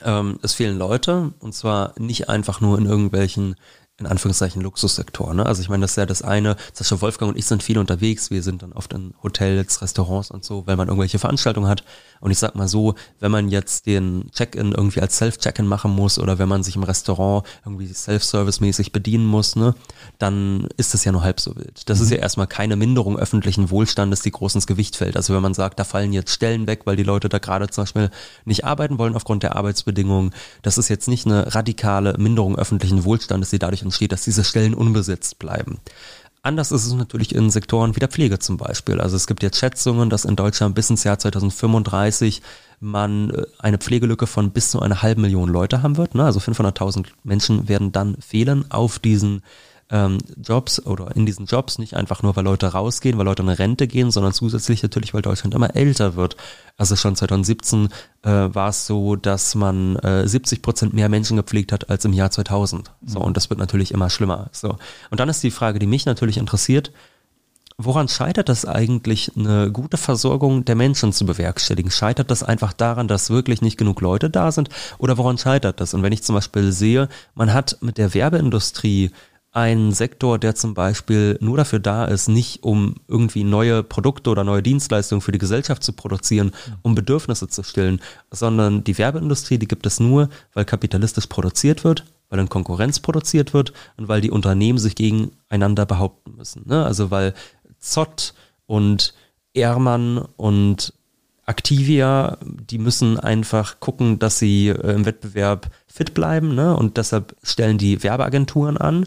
ähm, es fehlen Leute und zwar nicht einfach nur in irgendwelchen in Anführungszeichen Luxussektor. Ne? Also ich meine, das ist ja das eine, das ist Wolfgang und ich sind viel unterwegs, wir sind dann oft in Hotels, Restaurants und so, weil man irgendwelche Veranstaltungen hat. Und ich sag mal so, wenn man jetzt den Check-in irgendwie als Self-Check-in machen muss oder wenn man sich im Restaurant irgendwie Self-Service-mäßig bedienen muss, ne, dann ist das ja nur halb so wild. Das mhm. ist ja erstmal keine Minderung öffentlichen Wohlstandes, die groß ins Gewicht fällt. Also wenn man sagt, da fallen jetzt Stellen weg, weil die Leute da gerade zum Beispiel nicht arbeiten wollen aufgrund der Arbeitsbedingungen, das ist jetzt nicht eine radikale Minderung öffentlichen Wohlstandes, die dadurch entsteht, dass diese Stellen unbesetzt bleiben. Anders ist es natürlich in Sektoren wie der Pflege zum Beispiel. Also es gibt jetzt Schätzungen, dass in Deutschland bis ins Jahr 2035 man äh, eine Pflegelücke von bis zu einer halben Million Leute haben wird. Ne? Also 500.000 Menschen werden dann fehlen auf diesen ähm, Jobs oder in diesen Jobs, nicht einfach nur, weil Leute rausgehen, weil Leute in Rente gehen, sondern zusätzlich natürlich, weil Deutschland immer älter wird. Also schon 2017 äh, war es so, dass man äh, 70 Prozent mehr Menschen gepflegt hat als im Jahr 2000. So, mhm. und das wird natürlich immer schlimmer. So. Und dann ist die Frage, die mich natürlich interessiert, Woran scheitert das eigentlich, eine gute Versorgung der Menschen zu bewerkstelligen? Scheitert das einfach daran, dass wirklich nicht genug Leute da sind? Oder woran scheitert das? Und wenn ich zum Beispiel sehe, man hat mit der Werbeindustrie ein Sektor, der zum Beispiel nur dafür da ist, nicht um irgendwie neue Produkte oder neue Dienstleistungen für die Gesellschaft zu produzieren, um Bedürfnisse zu stillen, sondern die Werbeindustrie, die gibt es nur, weil kapitalistisch produziert wird, weil in Konkurrenz produziert wird und weil die Unternehmen sich gegeneinander behaupten müssen. Ne? Also weil Zott und Ehrmann und Activia, die müssen einfach gucken, dass sie äh, im Wettbewerb fit bleiben ne? und deshalb stellen die Werbeagenturen an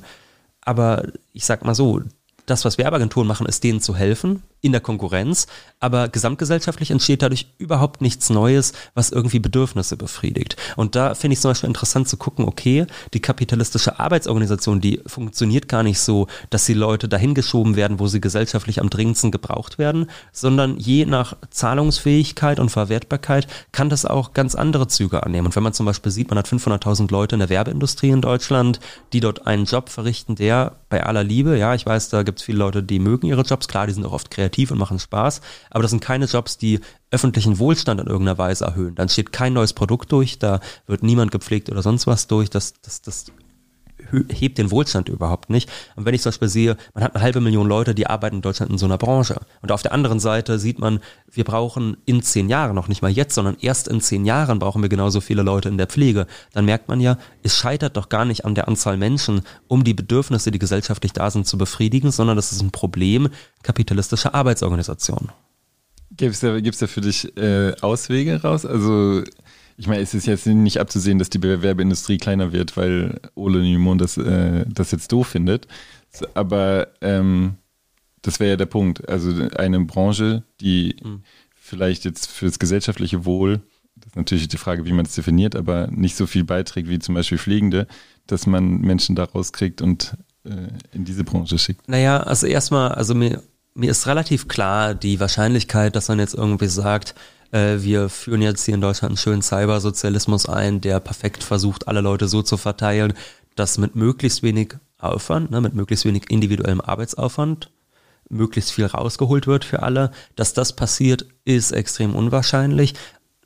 aber ich sag mal so, das, was Werbeagenturen machen, ist denen zu helfen in der Konkurrenz, aber gesamtgesellschaftlich entsteht dadurch überhaupt nichts Neues, was irgendwie Bedürfnisse befriedigt. Und da finde ich zum Beispiel interessant zu gucken, okay, die kapitalistische Arbeitsorganisation, die funktioniert gar nicht so, dass die Leute dahin geschoben werden, wo sie gesellschaftlich am dringendsten gebraucht werden, sondern je nach Zahlungsfähigkeit und Verwertbarkeit kann das auch ganz andere Züge annehmen. Und wenn man zum Beispiel sieht, man hat 500.000 Leute in der Werbeindustrie in Deutschland, die dort einen Job verrichten, der bei aller Liebe, ja, ich weiß, da gibt es viele Leute, die mögen ihre Jobs, klar, die sind auch oft kreativ, kreativ und machen Spaß, aber das sind keine Jobs, die öffentlichen Wohlstand in irgendeiner Weise erhöhen. Dann steht kein neues Produkt durch, da wird niemand gepflegt oder sonst was durch, das, das, das hebt den Wohlstand überhaupt nicht. Und wenn ich zum Beispiel sehe, man hat eine halbe Million Leute, die arbeiten in Deutschland in so einer Branche. Und auf der anderen Seite sieht man, wir brauchen in zehn Jahren, noch nicht mal jetzt, sondern erst in zehn Jahren brauchen wir genauso viele Leute in der Pflege. Dann merkt man ja, es scheitert doch gar nicht an der Anzahl Menschen, um die Bedürfnisse, die gesellschaftlich da sind, zu befriedigen, sondern das ist ein Problem kapitalistischer Arbeitsorganisation. Gibt es da, da für dich äh, Auswege raus? Also ich meine, es ist jetzt nicht abzusehen, dass die Werbeindustrie kleiner wird, weil Ole Nymon das, äh, das jetzt doof findet. Aber ähm, das wäre ja der Punkt. Also eine Branche, die mhm. vielleicht jetzt für das gesellschaftliche Wohl, das ist natürlich die Frage, wie man es definiert, aber nicht so viel beiträgt wie zum Beispiel Pflegende, dass man Menschen da rauskriegt und äh, in diese Branche schickt. Naja, also erstmal, also mir, mir ist relativ klar die Wahrscheinlichkeit, dass man jetzt irgendwie sagt, wir führen jetzt hier in Deutschland einen schönen Cybersozialismus ein, der perfekt versucht, alle Leute so zu verteilen, dass mit möglichst wenig Aufwand, ne, mit möglichst wenig individuellem Arbeitsaufwand möglichst viel rausgeholt wird für alle. Dass das passiert, ist extrem unwahrscheinlich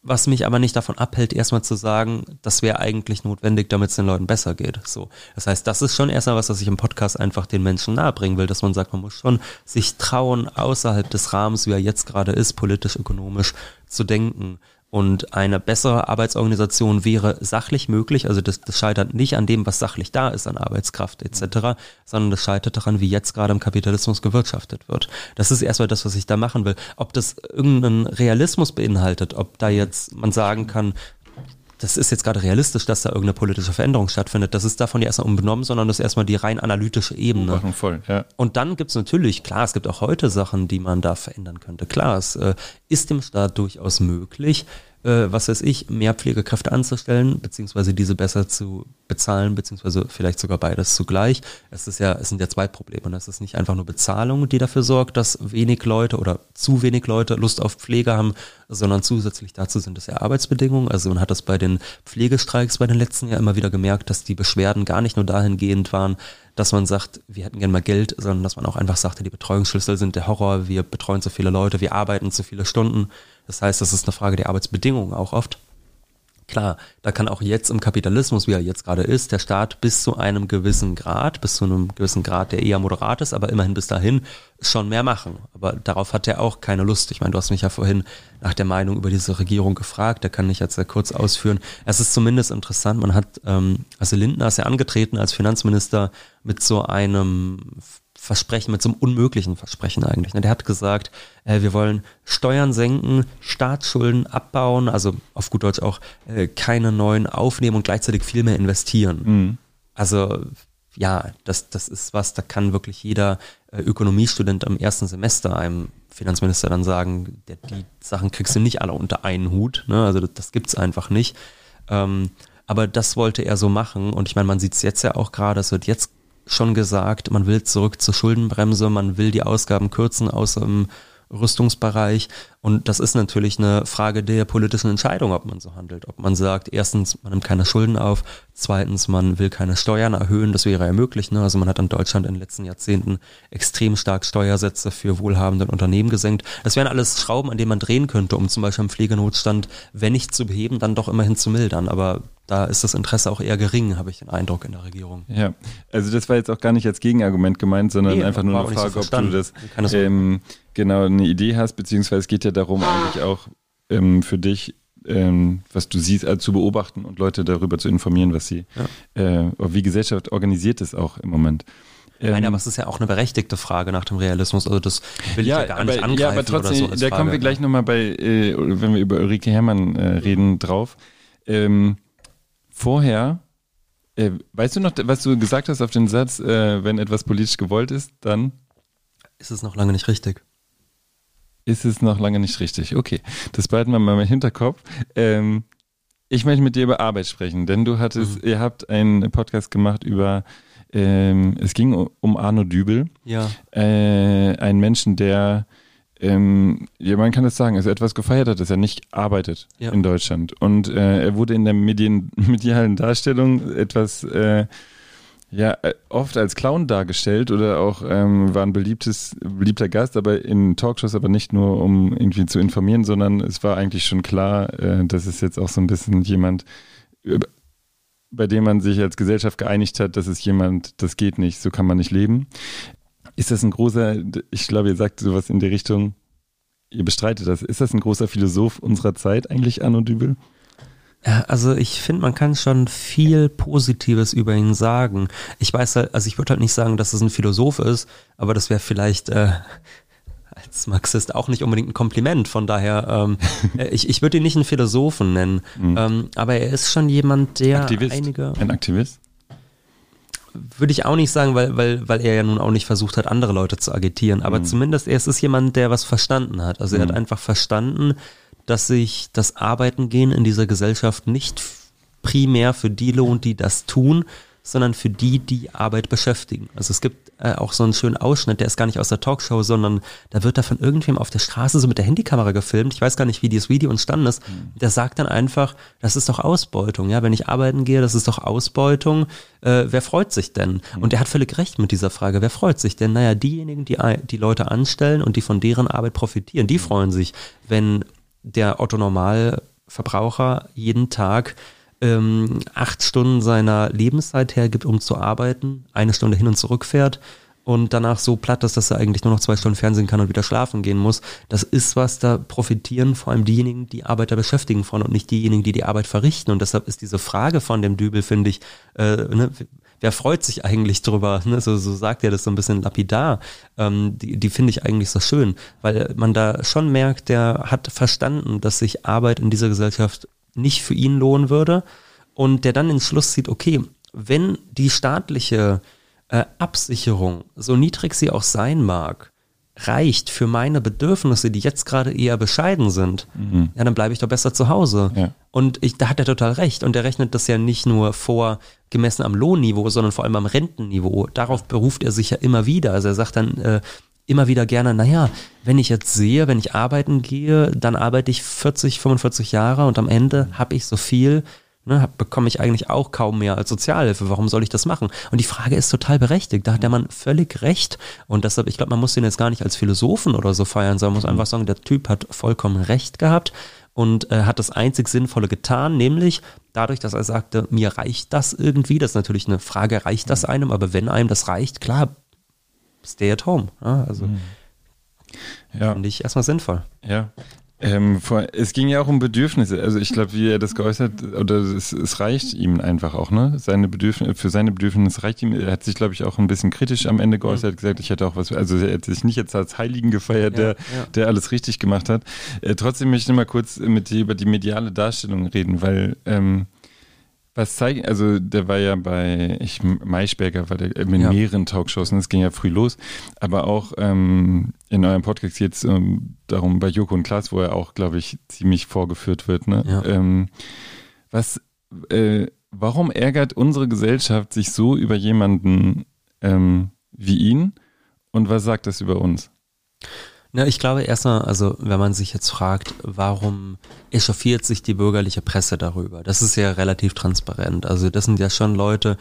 was mich aber nicht davon abhält, erstmal zu sagen, das wäre eigentlich notwendig, damit es den Leuten besser geht. So. Das heißt, das ist schon erstmal was, was ich im Podcast einfach den Menschen nahebringen will, dass man sagt, man muss schon sich trauen, außerhalb des Rahmens, wie er jetzt gerade ist, politisch, ökonomisch zu denken. Und eine bessere Arbeitsorganisation wäre sachlich möglich. Also das, das scheitert nicht an dem, was sachlich da ist, an Arbeitskraft etc., sondern das scheitert daran, wie jetzt gerade im Kapitalismus gewirtschaftet wird. Das ist erstmal das, was ich da machen will. Ob das irgendeinen Realismus beinhaltet, ob da jetzt man sagen kann, das ist jetzt gerade realistisch, dass da irgendeine politische Veränderung stattfindet. Das ist davon ja erstmal unbenommen, sondern das ist erstmal die rein analytische Ebene. Voll, ja. Und dann gibt es natürlich, klar, es gibt auch heute Sachen, die man da verändern könnte. Klar, es äh, ist dem Staat durchaus möglich, äh, was weiß ich, mehr Pflegekräfte anzustellen, beziehungsweise diese besser zu bezahlen, beziehungsweise vielleicht sogar beides zugleich. Es ist ja, es sind ja zwei Probleme. Und es ist nicht einfach nur Bezahlung, die dafür sorgt, dass wenig Leute oder zu wenig Leute Lust auf Pflege haben, sondern zusätzlich dazu sind es ja Arbeitsbedingungen. Also man hat das bei den Pflegestreiks bei den letzten Jahren immer wieder gemerkt, dass die Beschwerden gar nicht nur dahingehend waren, dass man sagt, wir hätten gerne mal Geld, sondern dass man auch einfach sagte, die Betreuungsschlüssel sind der Horror, wir betreuen zu viele Leute, wir arbeiten zu viele Stunden. Das heißt, das ist eine Frage der Arbeitsbedingungen auch oft. Klar, da kann auch jetzt im Kapitalismus, wie er jetzt gerade ist, der Staat bis zu einem gewissen Grad, bis zu einem gewissen Grad, der eher moderat ist, aber immerhin bis dahin schon mehr machen. Aber darauf hat er auch keine Lust. Ich meine, du hast mich ja vorhin nach der Meinung über diese Regierung gefragt, da kann ich jetzt sehr kurz ausführen. Es ist zumindest interessant, man hat, ähm, also Lindner ist ja angetreten als Finanzminister mit so einem Versprechen, mit so einem unmöglichen Versprechen eigentlich. Ne? Der hat gesagt, äh, wir wollen Steuern senken, Staatsschulden abbauen, also auf gut Deutsch auch äh, keine neuen aufnehmen und gleichzeitig viel mehr investieren. Mhm. Also ja, das, das ist was, da kann wirklich jeder äh, Ökonomiestudent am ersten Semester einem Finanzminister dann sagen, der, die Sachen kriegst du nicht alle unter einen Hut. Ne? Also das, das gibt's einfach nicht. Ähm, aber das wollte er so machen und ich meine, man sieht es jetzt ja auch gerade, es wird jetzt schon gesagt, man will zurück zur Schuldenbremse, man will die Ausgaben kürzen, außer im Rüstungsbereich. Und das ist natürlich eine Frage der politischen Entscheidung, ob man so handelt. Ob man sagt, erstens, man nimmt keine Schulden auf, zweitens, man will keine Steuern erhöhen, das wäre ja möglich. Ne? Also man hat in Deutschland in den letzten Jahrzehnten extrem stark Steuersätze für wohlhabende Unternehmen gesenkt. Das wären alles Schrauben, an denen man drehen könnte, um zum Beispiel im Pflegenotstand, wenn nicht zu beheben, dann doch immerhin zu mildern. Aber da ist das Interesse auch eher gering, habe ich den Eindruck in der Regierung. Ja, also das war jetzt auch gar nicht als Gegenargument gemeint, sondern nee, einfach nur eine Frage, so ob du das ähm, genau eine Idee hast, beziehungsweise es geht ja darum, eigentlich auch ähm, für dich, ähm, was du siehst, also zu beobachten und Leute darüber zu informieren, was sie, ja. äh, wie Gesellschaft organisiert ist auch im Moment. Nein, aber ähm, es ist ja auch eine berechtigte Frage nach dem Realismus. Also das will ja, ich ja gar aber, nicht angreifen. Ja, aber trotzdem, so da Frage. kommen wir gleich nochmal bei, äh, wenn wir über Ulrike Herrmann äh, reden, drauf. Ähm, vorher, äh, weißt du noch, was du gesagt hast auf den Satz, äh, wenn etwas politisch gewollt ist, dann ist es noch lange nicht richtig ist es noch lange nicht richtig. Okay, das behalten wir mal im Hinterkopf. Ähm, ich möchte mit dir über Arbeit sprechen, denn du hattest, mhm. ihr habt einen Podcast gemacht über, ähm, es ging um Arno Dübel. Ja. Äh, einen Menschen, der, ähm, ja, man kann das sagen, also etwas gefeiert hat, dass er nicht arbeitet ja. in Deutschland. Und äh, er wurde in der Medien, medialen Darstellung etwas äh, ja, äh, oft als Clown dargestellt oder auch ähm, war ein beliebtes, beliebter Gast, aber in Talkshows aber nicht nur, um irgendwie zu informieren, sondern es war eigentlich schon klar, äh, dass es jetzt auch so ein bisschen jemand über, bei dem man sich als Gesellschaft geeinigt hat, das ist jemand, das geht nicht, so kann man nicht leben. Ist das ein großer, ich glaube, ihr sagt sowas in die Richtung, ihr bestreitet das, ist das ein großer Philosoph unserer Zeit eigentlich, Arno Dübel? Ja, also ich finde, man kann schon viel Positives über ihn sagen. Ich weiß halt, also ich würde halt nicht sagen, dass es ein Philosoph ist, aber das wäre vielleicht äh, als Marxist auch nicht unbedingt ein Kompliment. Von daher, ähm, äh, ich, ich würde ihn nicht einen Philosophen nennen, mhm. ähm, aber er ist schon jemand, der Aktivist. einige. Ein Aktivist? Würde ich auch nicht sagen, weil, weil, weil er ja nun auch nicht versucht hat, andere Leute zu agitieren. Aber mhm. zumindest er ist jemand, der was verstanden hat. Also er mhm. hat einfach verstanden, dass sich das Arbeiten gehen in dieser Gesellschaft nicht primär für die lohnt, die das tun, sondern für die, die Arbeit beschäftigen. Also es gibt äh, auch so einen schönen Ausschnitt, der ist gar nicht aus der Talkshow, sondern da wird da von irgendwem auf der Straße so mit der Handykamera gefilmt. Ich weiß gar nicht, wie dieses Video entstanden ist. Mhm. Der sagt dann einfach, das ist doch Ausbeutung. Ja, wenn ich arbeiten gehe, das ist doch Ausbeutung. Äh, wer freut sich denn? Mhm. Und er hat völlig recht mit dieser Frage. Wer freut sich denn? Naja, diejenigen, die die Leute anstellen und die von deren Arbeit profitieren, die mhm. freuen sich, wenn der Otto Normalverbraucher jeden Tag ähm, acht Stunden seiner Lebenszeit hergibt, um zu arbeiten, eine Stunde hin und zurück fährt und danach so platt ist, dass er eigentlich nur noch zwei Stunden Fernsehen kann und wieder schlafen gehen muss. Das ist was, da profitieren vor allem diejenigen, die Arbeiter beschäftigen von und nicht diejenigen, die die Arbeit verrichten. Und deshalb ist diese Frage von dem Dübel, finde ich, äh, ne, wer freut sich eigentlich drüber? Ne? So, so sagt er das so ein bisschen lapidar. Ähm, die die finde ich eigentlich so schön, weil man da schon merkt, der hat verstanden, dass sich Arbeit in dieser Gesellschaft nicht für ihn lohnen würde und der dann den Schluss zieht, okay, wenn die staatliche äh, Absicherung, so niedrig sie auch sein mag, reicht für meine Bedürfnisse, die jetzt gerade eher bescheiden sind, mhm. ja, dann bleibe ich doch besser zu Hause. Ja. Und ich, da hat er total recht. Und er rechnet das ja nicht nur vor, gemessen am Lohnniveau, sondern vor allem am Rentenniveau. Darauf beruft er sich ja immer wieder. Also er sagt dann, äh, immer wieder gerne, naja, wenn ich jetzt sehe, wenn ich arbeiten gehe, dann arbeite ich 40, 45 Jahre und am Ende habe ich so viel, ne, bekomme ich eigentlich auch kaum mehr als Sozialhilfe. Warum soll ich das machen? Und die Frage ist total berechtigt. Da hat der Mann völlig recht. Und deshalb, ich glaube, man muss den jetzt gar nicht als Philosophen oder so feiern, sondern muss einfach sagen, der Typ hat vollkommen recht gehabt und äh, hat das einzig Sinnvolle getan, nämlich dadurch, dass er sagte, mir reicht das irgendwie. Das ist natürlich eine Frage, reicht das einem? Aber wenn einem das reicht, klar, stay at home. Ja, also mhm. ja. finde ich erstmal sinnvoll. Ja. Ähm, vor, es ging ja auch um Bedürfnisse. Also ich glaube, wie er das geäußert, oder es, es, reicht ihm einfach auch, ne? Seine Bedürfnisse, für seine Bedürfnisse reicht ihm. Er hat sich, glaube ich, auch ein bisschen kritisch am Ende geäußert, gesagt, ich hätte auch was, also er hat sich nicht jetzt als Heiligen gefeiert, ja, der, ja. der alles richtig gemacht hat. Äh, trotzdem möchte ich mal kurz mit dir über die mediale Darstellung reden, weil ähm, was zeigt, also der war ja bei, ich, Maischberger war der in ja. mehreren Talkshows und es ging ja früh los, aber auch ähm, in eurem Podcast jetzt ähm, darum bei Joko und Klaas, wo er auch, glaube ich, ziemlich vorgeführt wird. Ne? Ja. Ähm, was, äh, warum ärgert unsere Gesellschaft sich so über jemanden ähm, wie ihn und was sagt das über uns? Na, ich glaube erstmal, also wenn man sich jetzt fragt, warum echauffiert sich die bürgerliche Presse darüber? Das ist ja relativ transparent. Also das sind ja schon Leute,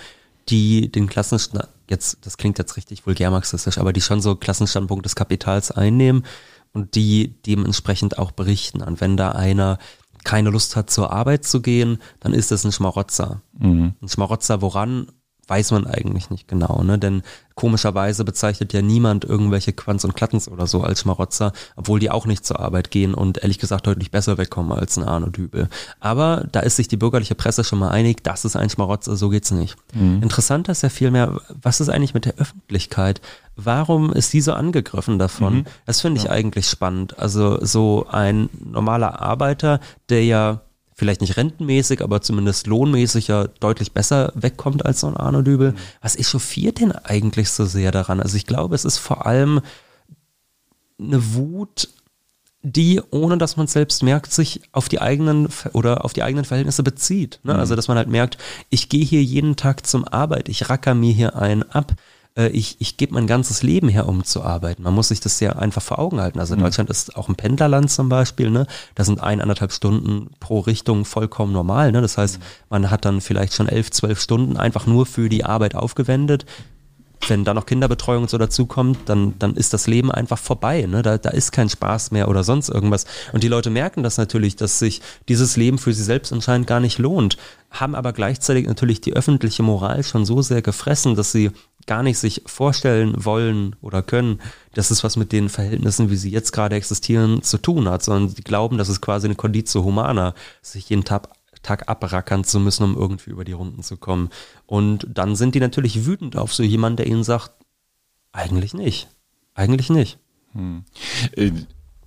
die den Klassenstand, jetzt, das klingt jetzt richtig vulgärmarxistisch, aber die schon so Klassenstandpunkt des Kapitals einnehmen und die dementsprechend auch berichten. Und wenn da einer keine Lust hat, zur Arbeit zu gehen, dann ist das ein Schmarotzer. Mhm. Ein Schmarotzer woran? Weiß man eigentlich nicht genau, ne? Denn komischerweise bezeichnet ja niemand irgendwelche Quanz und Klattens oder so als Schmarotzer, obwohl die auch nicht zur Arbeit gehen und ehrlich gesagt deutlich besser wegkommen als ein Arno Dübel. Aber da ist sich die bürgerliche Presse schon mal einig, das ist ein Schmarotzer, so geht's nicht. Mhm. Interessanter ist ja vielmehr, was ist eigentlich mit der Öffentlichkeit? Warum ist die so angegriffen davon? Mhm. Das finde ich ja. eigentlich spannend. Also so ein normaler Arbeiter, der ja vielleicht nicht rentenmäßig, aber zumindest lohnmäßig ja deutlich besser wegkommt als so ein Arno Dübel. Mhm. Was echauffiert denn eigentlich so sehr daran? Also ich glaube, es ist vor allem eine Wut, die, ohne dass man selbst merkt, sich auf die eigenen oder auf die eigenen Verhältnisse bezieht. Ne? Mhm. Also dass man halt merkt, ich gehe hier jeden Tag zum Arbeit, ich racker mir hier einen ab ich, ich gebe mein ganzes Leben her, um zu arbeiten. Man muss sich das ja einfach vor Augen halten. Also mhm. Deutschland ist auch ein Pendlerland zum Beispiel, ne? Da sind eineinhalb Stunden pro Richtung vollkommen normal. Ne? Das heißt, mhm. man hat dann vielleicht schon elf, zwölf Stunden einfach nur für die Arbeit aufgewendet wenn da noch Kinderbetreuung so dazukommt, dann, dann ist das Leben einfach vorbei. Ne? Da, da ist kein Spaß mehr oder sonst irgendwas. Und die Leute merken das natürlich, dass sich dieses Leben für sie selbst anscheinend gar nicht lohnt, haben aber gleichzeitig natürlich die öffentliche Moral schon so sehr gefressen, dass sie gar nicht sich vorstellen wollen oder können, dass es was mit den Verhältnissen, wie sie jetzt gerade existieren, zu tun hat, sondern die glauben, dass es quasi eine Conditio humana, sich jeden Tag, Tag abrackern zu müssen, um irgendwie über die Runden zu kommen. Und dann sind die natürlich wütend auf so jemanden, der ihnen sagt, eigentlich nicht. Eigentlich nicht. Hm. Äh,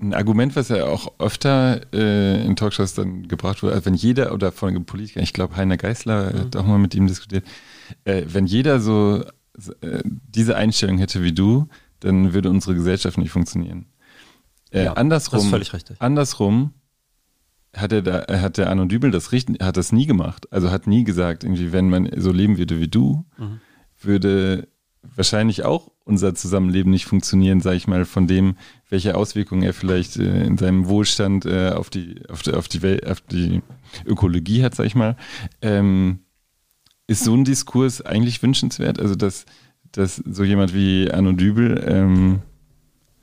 ein Argument, was ja auch öfter äh, in Talkshows dann gebracht wurde, also wenn jeder oder von einem Politiker, ich glaube Heiner Geißler mhm. hat auch mal mit ihm diskutiert, äh, wenn jeder so diese Einstellung hätte wie du, dann würde unsere Gesellschaft nicht funktionieren. Äh, ja, andersrum, das ist völlig richtig. Andersrum hat er da, hat der Arno Dübel das richtig, hat das nie gemacht. Also hat nie gesagt, irgendwie, wenn man so leben würde wie du, mhm. würde wahrscheinlich auch unser Zusammenleben nicht funktionieren, sage ich mal, von dem, welche Auswirkungen er vielleicht äh, in seinem Wohlstand äh, auf die, auf die, auf die Welt, auf die Ökologie hat, sage ich mal. Ähm, ist so ein Diskurs eigentlich wünschenswert? Also, dass, dass so jemand wie Arno Dübel, ähm,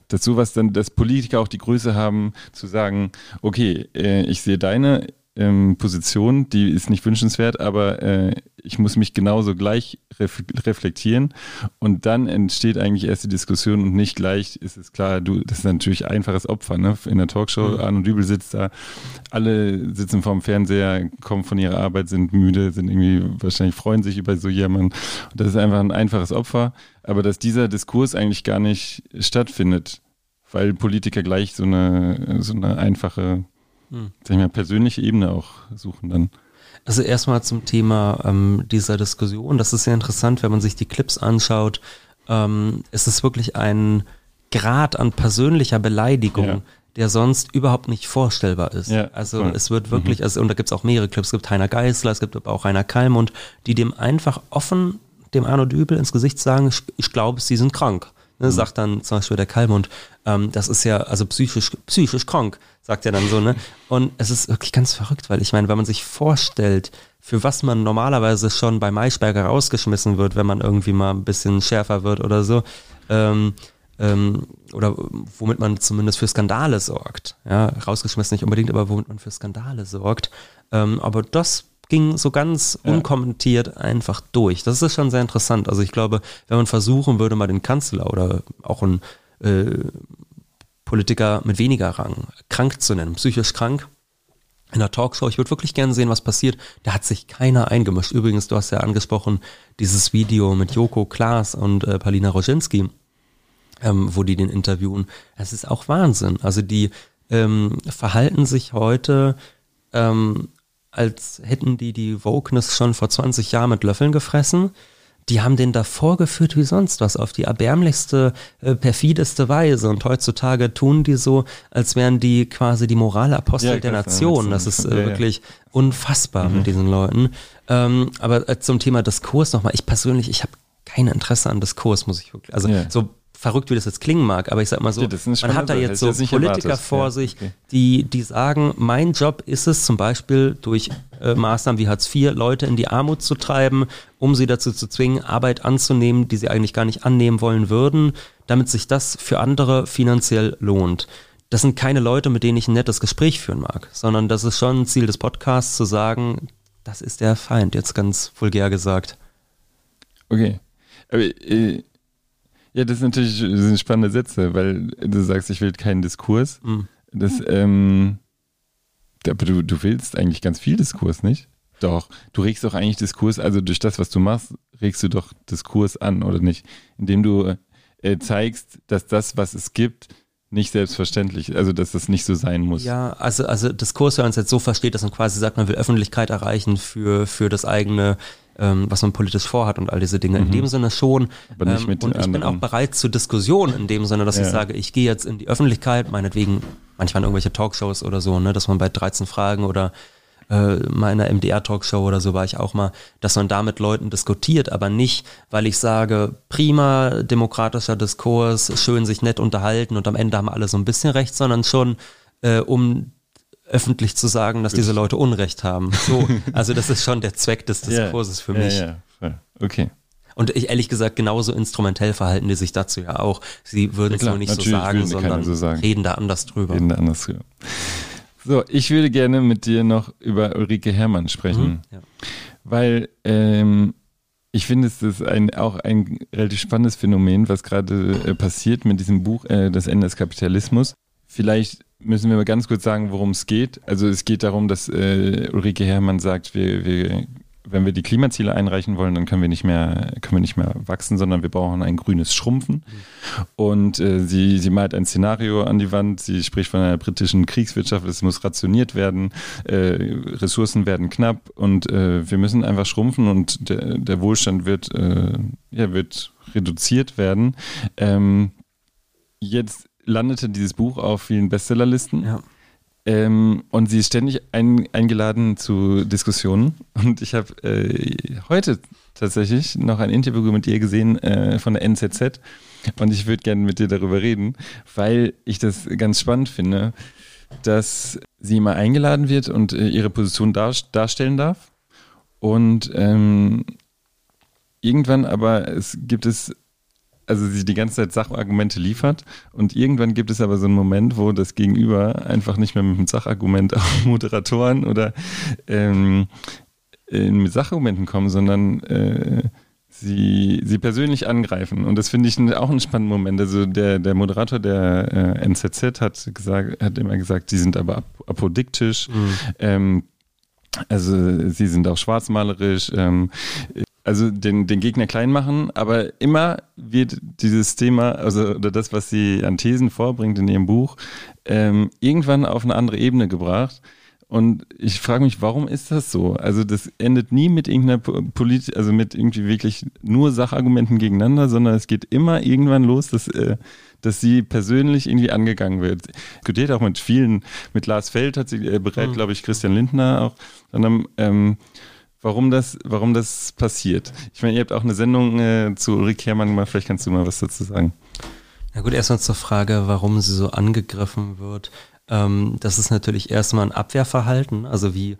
dass sowas dann, dass Politiker auch die Größe haben, zu sagen, okay, äh, ich sehe deine ähm, Position, die ist nicht wünschenswert, aber äh, ich muss mich genauso gleich ref reflektieren und dann entsteht eigentlich erst die Diskussion und nicht gleich ist es klar, du, das ist natürlich einfaches Opfer, ne? In der Talkshow, mhm. Arno Dübel sitzt da, alle sitzen vorm Fernseher, kommen von ihrer Arbeit, sind müde, sind irgendwie, wahrscheinlich freuen sich über so jemanden. Das ist einfach ein einfaches Opfer, aber dass dieser Diskurs eigentlich gar nicht stattfindet, weil Politiker gleich so eine, so eine einfache hm. Sag ich mal, persönliche Ebene auch suchen dann. Also erstmal zum Thema ähm, dieser Diskussion. Das ist sehr interessant, wenn man sich die Clips anschaut. Ähm, es ist wirklich ein Grad an persönlicher Beleidigung, ja. der sonst überhaupt nicht vorstellbar ist. Ja, also voll. es wird wirklich, mhm. also, und da gibt es auch mehrere Clips, es gibt Heiner Geißler, es gibt aber auch Heiner Kalmund, die dem einfach offen dem Arno Dübel ins Gesicht sagen, ich, ich glaube, sie sind krank. Ne, mhm. Sagt dann zum Beispiel der Kalmund, ähm, das ist ja also psychisch, psychisch krank, sagt er dann so, ne? Und es ist wirklich ganz verrückt, weil ich meine, wenn man sich vorstellt, für was man normalerweise schon bei Maischberger rausgeschmissen wird, wenn man irgendwie mal ein bisschen schärfer wird oder so, ähm, ähm, oder womit man zumindest für Skandale sorgt. Ja, rausgeschmissen nicht unbedingt, aber womit man für Skandale sorgt. Ähm, aber das ging so ganz ja. unkommentiert einfach durch. Das ist schon sehr interessant. Also ich glaube, wenn man versuchen würde, mal den Kanzler oder auch einen äh, Politiker mit weniger Rang krank zu nennen, psychisch krank, in der Talkshow. Ich würde wirklich gerne sehen, was passiert. Da hat sich keiner eingemischt. Übrigens, du hast ja angesprochen, dieses Video mit Joko Klaas und äh, Palina Roginski, ähm, wo die den interviewen. Das ist auch Wahnsinn. Also die ähm, verhalten sich heute ähm, als hätten die die Wokeness schon vor 20 Jahren mit Löffeln gefressen. Die haben den da vorgeführt wie sonst was, auf die erbärmlichste, äh, perfideste Weise. Und heutzutage tun die so, als wären die quasi die Moralapostel ja, der Nation. Das ist äh, ja, wirklich ja. unfassbar mhm. mit diesen Leuten. Ähm, aber äh, zum Thema Diskurs nochmal. Ich persönlich, ich habe kein Interesse an Diskurs, muss ich wirklich. Also so verrückt, wie das jetzt klingen mag, aber ich sag mal so, man hat da jetzt so Politiker vor ja, sich, okay. die, die sagen, mein Job ist es zum Beispiel durch äh, Maßnahmen wie Hartz IV Leute in die Armut zu treiben, um sie dazu zu zwingen, Arbeit anzunehmen, die sie eigentlich gar nicht annehmen wollen würden, damit sich das für andere finanziell lohnt. Das sind keine Leute, mit denen ich ein nettes Gespräch führen mag, sondern das ist schon ein Ziel des Podcasts zu sagen, das ist der Feind, jetzt ganz vulgär gesagt. Okay. Aber, äh, ja, das, ist natürlich, das sind spannende Sätze, weil du sagst, ich will keinen Diskurs. Mhm. Das, ähm, aber du, du willst eigentlich ganz viel Diskurs, nicht? Doch, du regst doch eigentlich Diskurs, also durch das, was du machst, regst du doch Diskurs an, oder nicht? Indem du äh, zeigst, dass das, was es gibt, nicht selbstverständlich, also dass das nicht so sein muss. Ja, also, also Diskurs, wenn man es jetzt so versteht, dass man quasi sagt, man will Öffentlichkeit erreichen für, für das eigene ähm, was man politisch vorhat und all diese Dinge. Mhm. In dem Sinne schon. Aber nicht ähm, mit und ich bin auch bereit zur Diskussion in dem Sinne, dass ja. ich sage, ich gehe jetzt in die Öffentlichkeit, meinetwegen manchmal in irgendwelche Talkshows oder so, ne, dass man bei 13 Fragen oder äh, mal in einer MDR-Talkshow oder so war ich auch mal, dass man da mit Leuten diskutiert, aber nicht, weil ich sage, prima demokratischer Diskurs, schön sich nett unterhalten und am Ende haben alle so ein bisschen recht, sondern schon äh, um öffentlich zu sagen, dass diese Leute Unrecht haben. So, also das ist schon der Zweck des Diskurses yeah, für mich. Ja, ja, okay. Und ich ehrlich gesagt, genauso instrumentell verhalten die sich dazu ja auch. Sie würden es Ja, nur nicht so sagen, sondern so sagen. reden da anders drüber. Reden da anders drüber. So, ich würde gerne mit dir noch über Ulrike Herrmann sprechen, Mhm, ja. weil ähm, ich finde, es ist ein, auch ein relativ spannendes Phänomen, was gerade äh, passiert mit diesem Buch, äh, Das Ende des Kapitalismus. Vielleicht müssen wir mal ganz kurz sagen, worum es geht. Also es geht darum, dass äh, Ulrike Herrmann sagt, wir, wir, wenn wir die Klimaziele einreichen wollen, dann können wir nicht mehr, können wir nicht mehr wachsen, sondern wir brauchen ein grünes Schrumpfen. Und äh, sie, sie malt ein Szenario an die Wand. Sie spricht von einer britischen Kriegswirtschaft. Es muss rationiert werden. Äh, Ressourcen werden knapp und äh, wir müssen einfach schrumpfen und der, der Wohlstand wird, äh, ja, wird reduziert werden. Ähm, jetzt landete dieses Buch auf vielen Bestsellerlisten. Ja. Ähm, und sie ist ständig ein, eingeladen zu Diskussionen. Und ich habe äh, heute tatsächlich noch ein Interview mit ihr gesehen äh, von der NZZ. Und ich würde gerne mit dir darüber reden, weil ich das ganz spannend finde, dass sie immer eingeladen wird und äh, ihre Position dar darstellen darf. Und ähm, irgendwann aber es gibt es also sie die ganze Zeit Sachargumente liefert und irgendwann gibt es aber so einen Moment, wo das Gegenüber einfach nicht mehr mit dem Sachargument auf Moderatoren oder ähm, äh, mit Sachargumenten kommen, sondern äh, sie, sie persönlich angreifen. Und das finde ich auch einen spannenden Moment. Also der, der Moderator der äh, NZZ hat gesagt, hat immer gesagt, die sind aber ap apodiktisch. Ähm, also sie sind auch schwarzmalerisch. Ähm, also den, den Gegner klein machen, aber immer wird dieses Thema, also oder das, was sie an Thesen vorbringt in ihrem Buch, ähm, irgendwann auf eine andere Ebene gebracht. Und ich frage mich, warum ist das so? Also das endet nie mit irgendeiner Politik, also mit irgendwie wirklich nur Sachargumenten gegeneinander, sondern es geht immer irgendwann los, dass, äh, dass sie persönlich irgendwie angegangen wird. Diskutiert auch mit vielen, mit Lars Feld hat sie äh, bereit, Mhm. glaube ich, Christian Lindner auch, sondern ähm, warum das, warum das passiert. Ich meine, ihr habt auch eine Sendung äh, zu Ulrike Herrmann gemacht, vielleicht kannst du mal was dazu sagen. Na gut, erstmal zur Frage, warum sie so angegriffen wird. Ähm, das ist natürlich erstmal ein Abwehrverhalten, also wie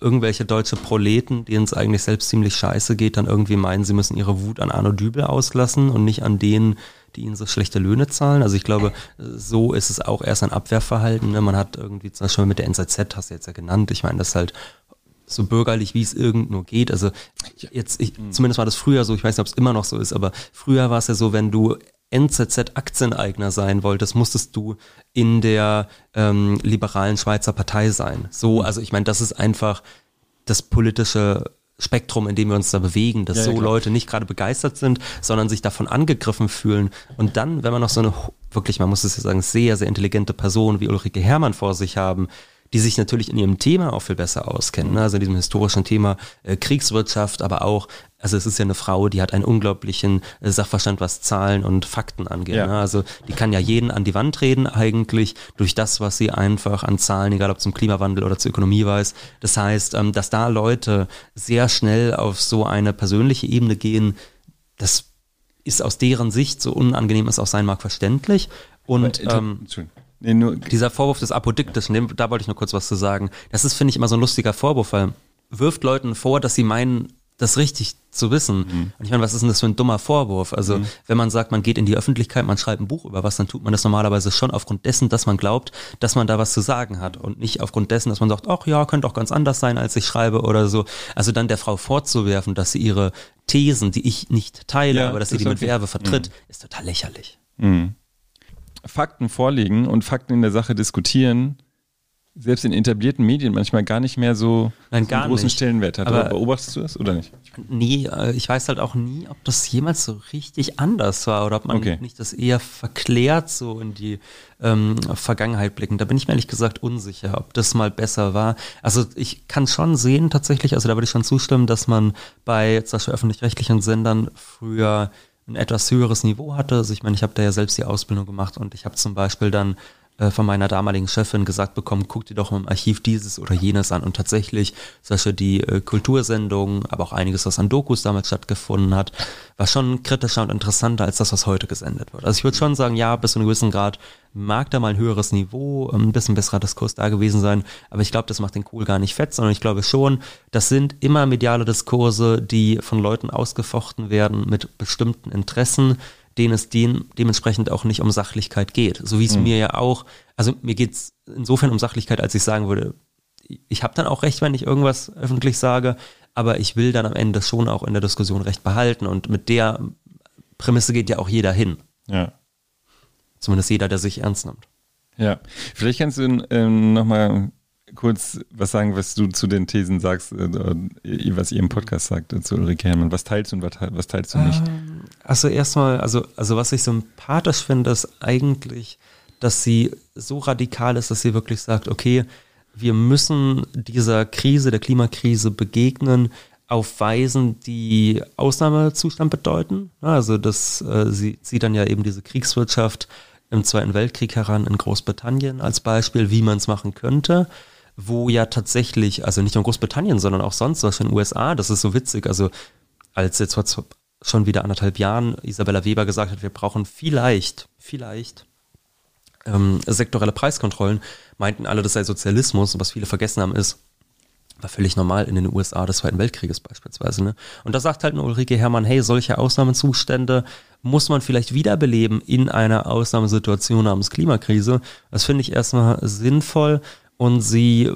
irgendwelche deutsche Proleten, denen es eigentlich selbst ziemlich scheiße geht, dann irgendwie meinen, sie müssen ihre Wut an Arno Dübel auslassen und nicht an denen, die ihnen so schlechte Löhne zahlen. Also ich glaube, so ist es auch erst ein Abwehrverhalten. Ne? Man hat irgendwie zum Beispiel mit der NZZ, hast du jetzt ja genannt, ich meine, das ist halt so bürgerlich, wie es irgend nur geht. Also jetzt, ich, zumindest war das früher so, ich weiß nicht, ob es immer noch so ist, aber früher war es ja so, wenn du NZZ-Aktieneigner sein wolltest, musstest du in der ähm, liberalen Schweizer Partei sein. So, also ich meine, das ist einfach das politische Spektrum, in dem wir uns da bewegen, dass Ja, so klar. Leute nicht gerade begeistert sind, sondern sich davon angegriffen fühlen. Und dann, wenn man noch so eine, wirklich, man muss es ja sagen, sehr, sehr intelligente Person wie Ulrike Herrmann vor sich haben, die sich natürlich in ihrem Thema auch viel besser auskennen, ne? also in diesem historischen Thema äh, Kriegswirtschaft, aber auch, also es ist ja eine Frau, die hat einen unglaublichen äh, Sachverstand, was Zahlen und Fakten angeht. Ja. Ne? Also die kann ja jeden an die Wand reden eigentlich durch das, was sie einfach an Zahlen, egal ob zum Klimawandel oder zur Ökonomie weiß. Das heißt, ähm, dass da Leute sehr schnell auf so eine persönliche Ebene gehen, das ist aus deren Sicht, so unangenehm es auch sein mag, verständlich. Und Äh, ähm. Nee, nur, dieser Vorwurf des Apodiktischen, dem- da wollte ich noch kurz was zu sagen. Das ist, finde ich, immer so ein lustiger Vorwurf, weil wirft Leuten vor, dass sie meinen, das richtig zu wissen. Mhm. Und ich meine, was ist denn das für ein dummer Vorwurf? Also, wenn man sagt, man geht in die Öffentlichkeit, man schreibt ein Buch über was, dann tut man das normalerweise schon aufgrund dessen, dass man glaubt, dass man da was zu sagen hat und nicht aufgrund dessen, dass man sagt, ach ja, könnte auch ganz anders sein, als ich schreibe oder so. Also dann der Frau vorzuwerfen, dass sie ihre Thesen, die ich nicht teile, Ja, aber dass sie ist die mit okay. Werbe vertritt, ist total lächerlich. Fakten vorlegen und Fakten in der Sache diskutieren, selbst in etablierten Medien manchmal gar nicht mehr so Nein, so einen großen nicht. Stellenwert hat. Aber- beobachtest du das oder nicht? Nie, äh, ich weiß halt auch nie, ob das jemals so richtig anders war oder ob man Okay. nicht das eher verklärt so in die ähm, Vergangenheit blicken. Da bin ich mir ehrlich gesagt unsicher, ob das mal besser war. Also ich kann schon sehen tatsächlich, also da würde ich schon zustimmen, dass man bei zum Beispiel öffentlich-rechtlichen Sendern früher ein etwas höheres Niveau hatte. Also ich meine, ich habe da ja selbst die Ausbildung gemacht und ich habe zum Beispiel dann äh, von meiner damaligen Chefin gesagt bekommen, guck dir doch im Archiv dieses oder jenes an. Und tatsächlich, solche die äh, Kultursendungen, aber auch einiges, was an Dokus damals stattgefunden hat, war schon kritischer und interessanter als das, was heute gesendet wird. Also ich würde schon sagen, ja, bis zu einem gewissen Grad mag da mal ein höheres Niveau, ein bisschen besserer Diskurs da gewesen sein, aber ich glaube, das macht den Kohl gar nicht fett, sondern ich glaube schon, das sind immer mediale Diskurse, die von Leuten ausgefochten werden mit bestimmten Interessen, denen es den, dementsprechend auch nicht um Sachlichkeit geht. So wie es mhm. mir ja auch, also mir geht es insofern um Sachlichkeit, als ich sagen würde, ich habe dann auch recht, wenn ich irgendwas öffentlich sage, aber ich will dann am Ende schon auch in der Diskussion recht behalten und mit der Prämisse geht ja auch jeder hin. Ja. Zumindest jeder, der sich ernst nimmt. Ja, vielleicht kannst du ähm, nochmal kurz was sagen, was du zu den Thesen sagst, äh, was ihr im Podcast sagt äh, zu Ulrike Herrmann. Was teilst du und was teilst du nicht? Ähm, also erstmal, also, also was ich sympathisch finde, ist eigentlich, dass sie so radikal ist, dass sie wirklich sagt, okay, wir müssen dieser Krise, der Klimakrise begegnen auf Weisen, die Ausnahmezustand bedeuten. Also das, äh, sie zieht dann ja eben diese Kriegswirtschaft im Zweiten Weltkrieg heran in Großbritannien als Beispiel, wie man es machen könnte wo ja tatsächlich, also nicht nur in Großbritannien, sondern auch sonst, was in den USA, das ist so witzig, also als jetzt vor schon wieder anderthalb Jahren Isabella Weber gesagt hat, wir brauchen vielleicht, vielleicht ähm, sektorelle Preiskontrollen, meinten alle, das sei Sozialismus. Und was viele vergessen haben, ist, war völlig normal in den USA des Zweiten Weltkrieges beispielsweise. Ne? Und da sagt halt Ulrike Herrmann, hey, solche Ausnahmezustände muss man vielleicht wiederbeleben in einer Ausnahmesituation namens Klimakrise. Das finde ich erstmal sinnvoll. Und sie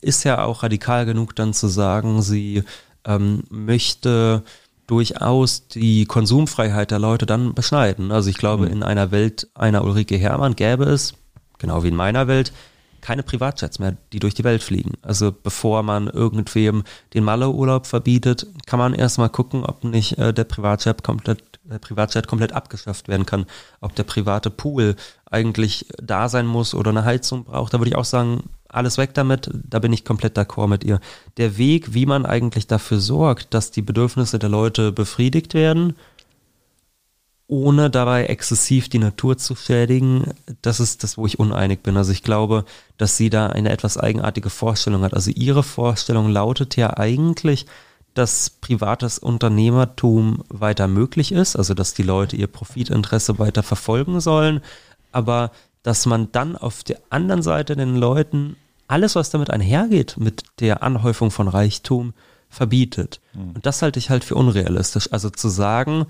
ist ja auch radikal genug, dann zu sagen, sie ähm, möchte durchaus die Konsumfreiheit der Leute dann beschneiden. Also ich glaube, mhm. in einer Welt einer Ulrike Herrmann gäbe es, genau wie in meiner Welt, keine Privatjets mehr, die durch die Welt fliegen. Also bevor man irgendwem den Malle-Urlaub verbietet, kann man erstmal gucken, ob nicht äh, der Privatjet komplett, der Privatjet komplett abgeschafft werden kann, ob der private Pool eigentlich da sein muss oder eine Heizung braucht. Da würde ich auch sagen, alles weg damit, da bin ich komplett d'accord mit ihr. Der Weg, wie man eigentlich dafür sorgt, dass die Bedürfnisse der Leute befriedigt werden, ohne dabei exzessiv die Natur zu schädigen, das ist das, wo ich uneinig bin. Also ich glaube, dass sie da eine etwas eigenartige Vorstellung hat. Also ihre Vorstellung lautet ja eigentlich, dass privates Unternehmertum weiter möglich ist, also dass die Leute ihr Profitinteresse weiter verfolgen sollen, aber dass man dann auf der anderen Seite den Leuten alles, was damit einhergeht, mit der Anhäufung von Reichtum, verbietet. Mhm. Und das halte ich halt für unrealistisch. Also zu sagen,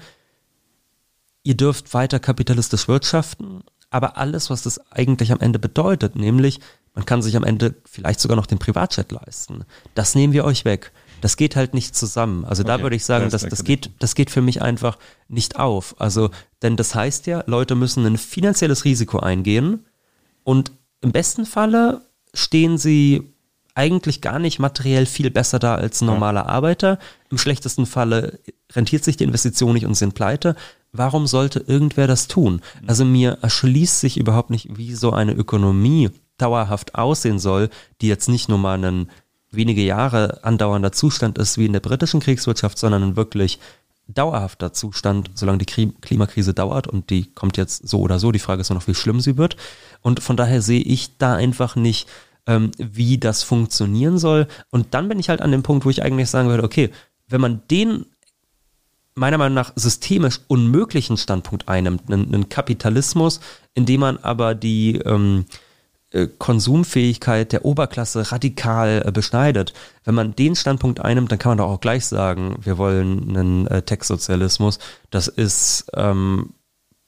ihr dürft weiter kapitalistisch wirtschaften, aber alles, was das eigentlich am Ende bedeutet, nämlich man kann sich am Ende vielleicht sogar noch den Privatjet leisten, das nehmen wir euch weg. Das geht halt nicht zusammen. Also okay, da würde ich sagen, das, das, geht, das geht für mich einfach nicht auf. Also, denn das heißt ja, Leute müssen ein finanzielles Risiko eingehen und im besten Falle stehen sie eigentlich gar nicht materiell viel besser da als ein normaler ja. Arbeiter. Im schlechtesten Falle rentiert sich die Investition nicht und sind pleite. Warum sollte irgendwer das tun? Also mir erschließt sich überhaupt nicht, wie so eine Ökonomie dauerhaft aussehen soll, die jetzt nicht nur mal einen wenige Jahre andauernder Zustand ist wie in der britischen Kriegswirtschaft, sondern ein wirklich dauerhafter Zustand, solange die Klimakrise dauert und die kommt jetzt so oder so. Die Frage ist nur noch, wie schlimm sie wird. Und von daher sehe ich da einfach nicht, ähm, wie das funktionieren soll. Und dann bin ich halt an dem Punkt, wo ich eigentlich sagen würde, okay, wenn man den meiner Meinung nach systemisch unmöglichen Standpunkt einnimmt, einen, einen Kapitalismus, in dem man aber die ähm, äh, Konsumfähigkeit der Oberklasse radikal äh, beschneidet. Wenn man den Standpunkt einnimmt, dann kann man doch auch gleich sagen, wir wollen einen äh, Tech-Sozialismus. Das ist ähm,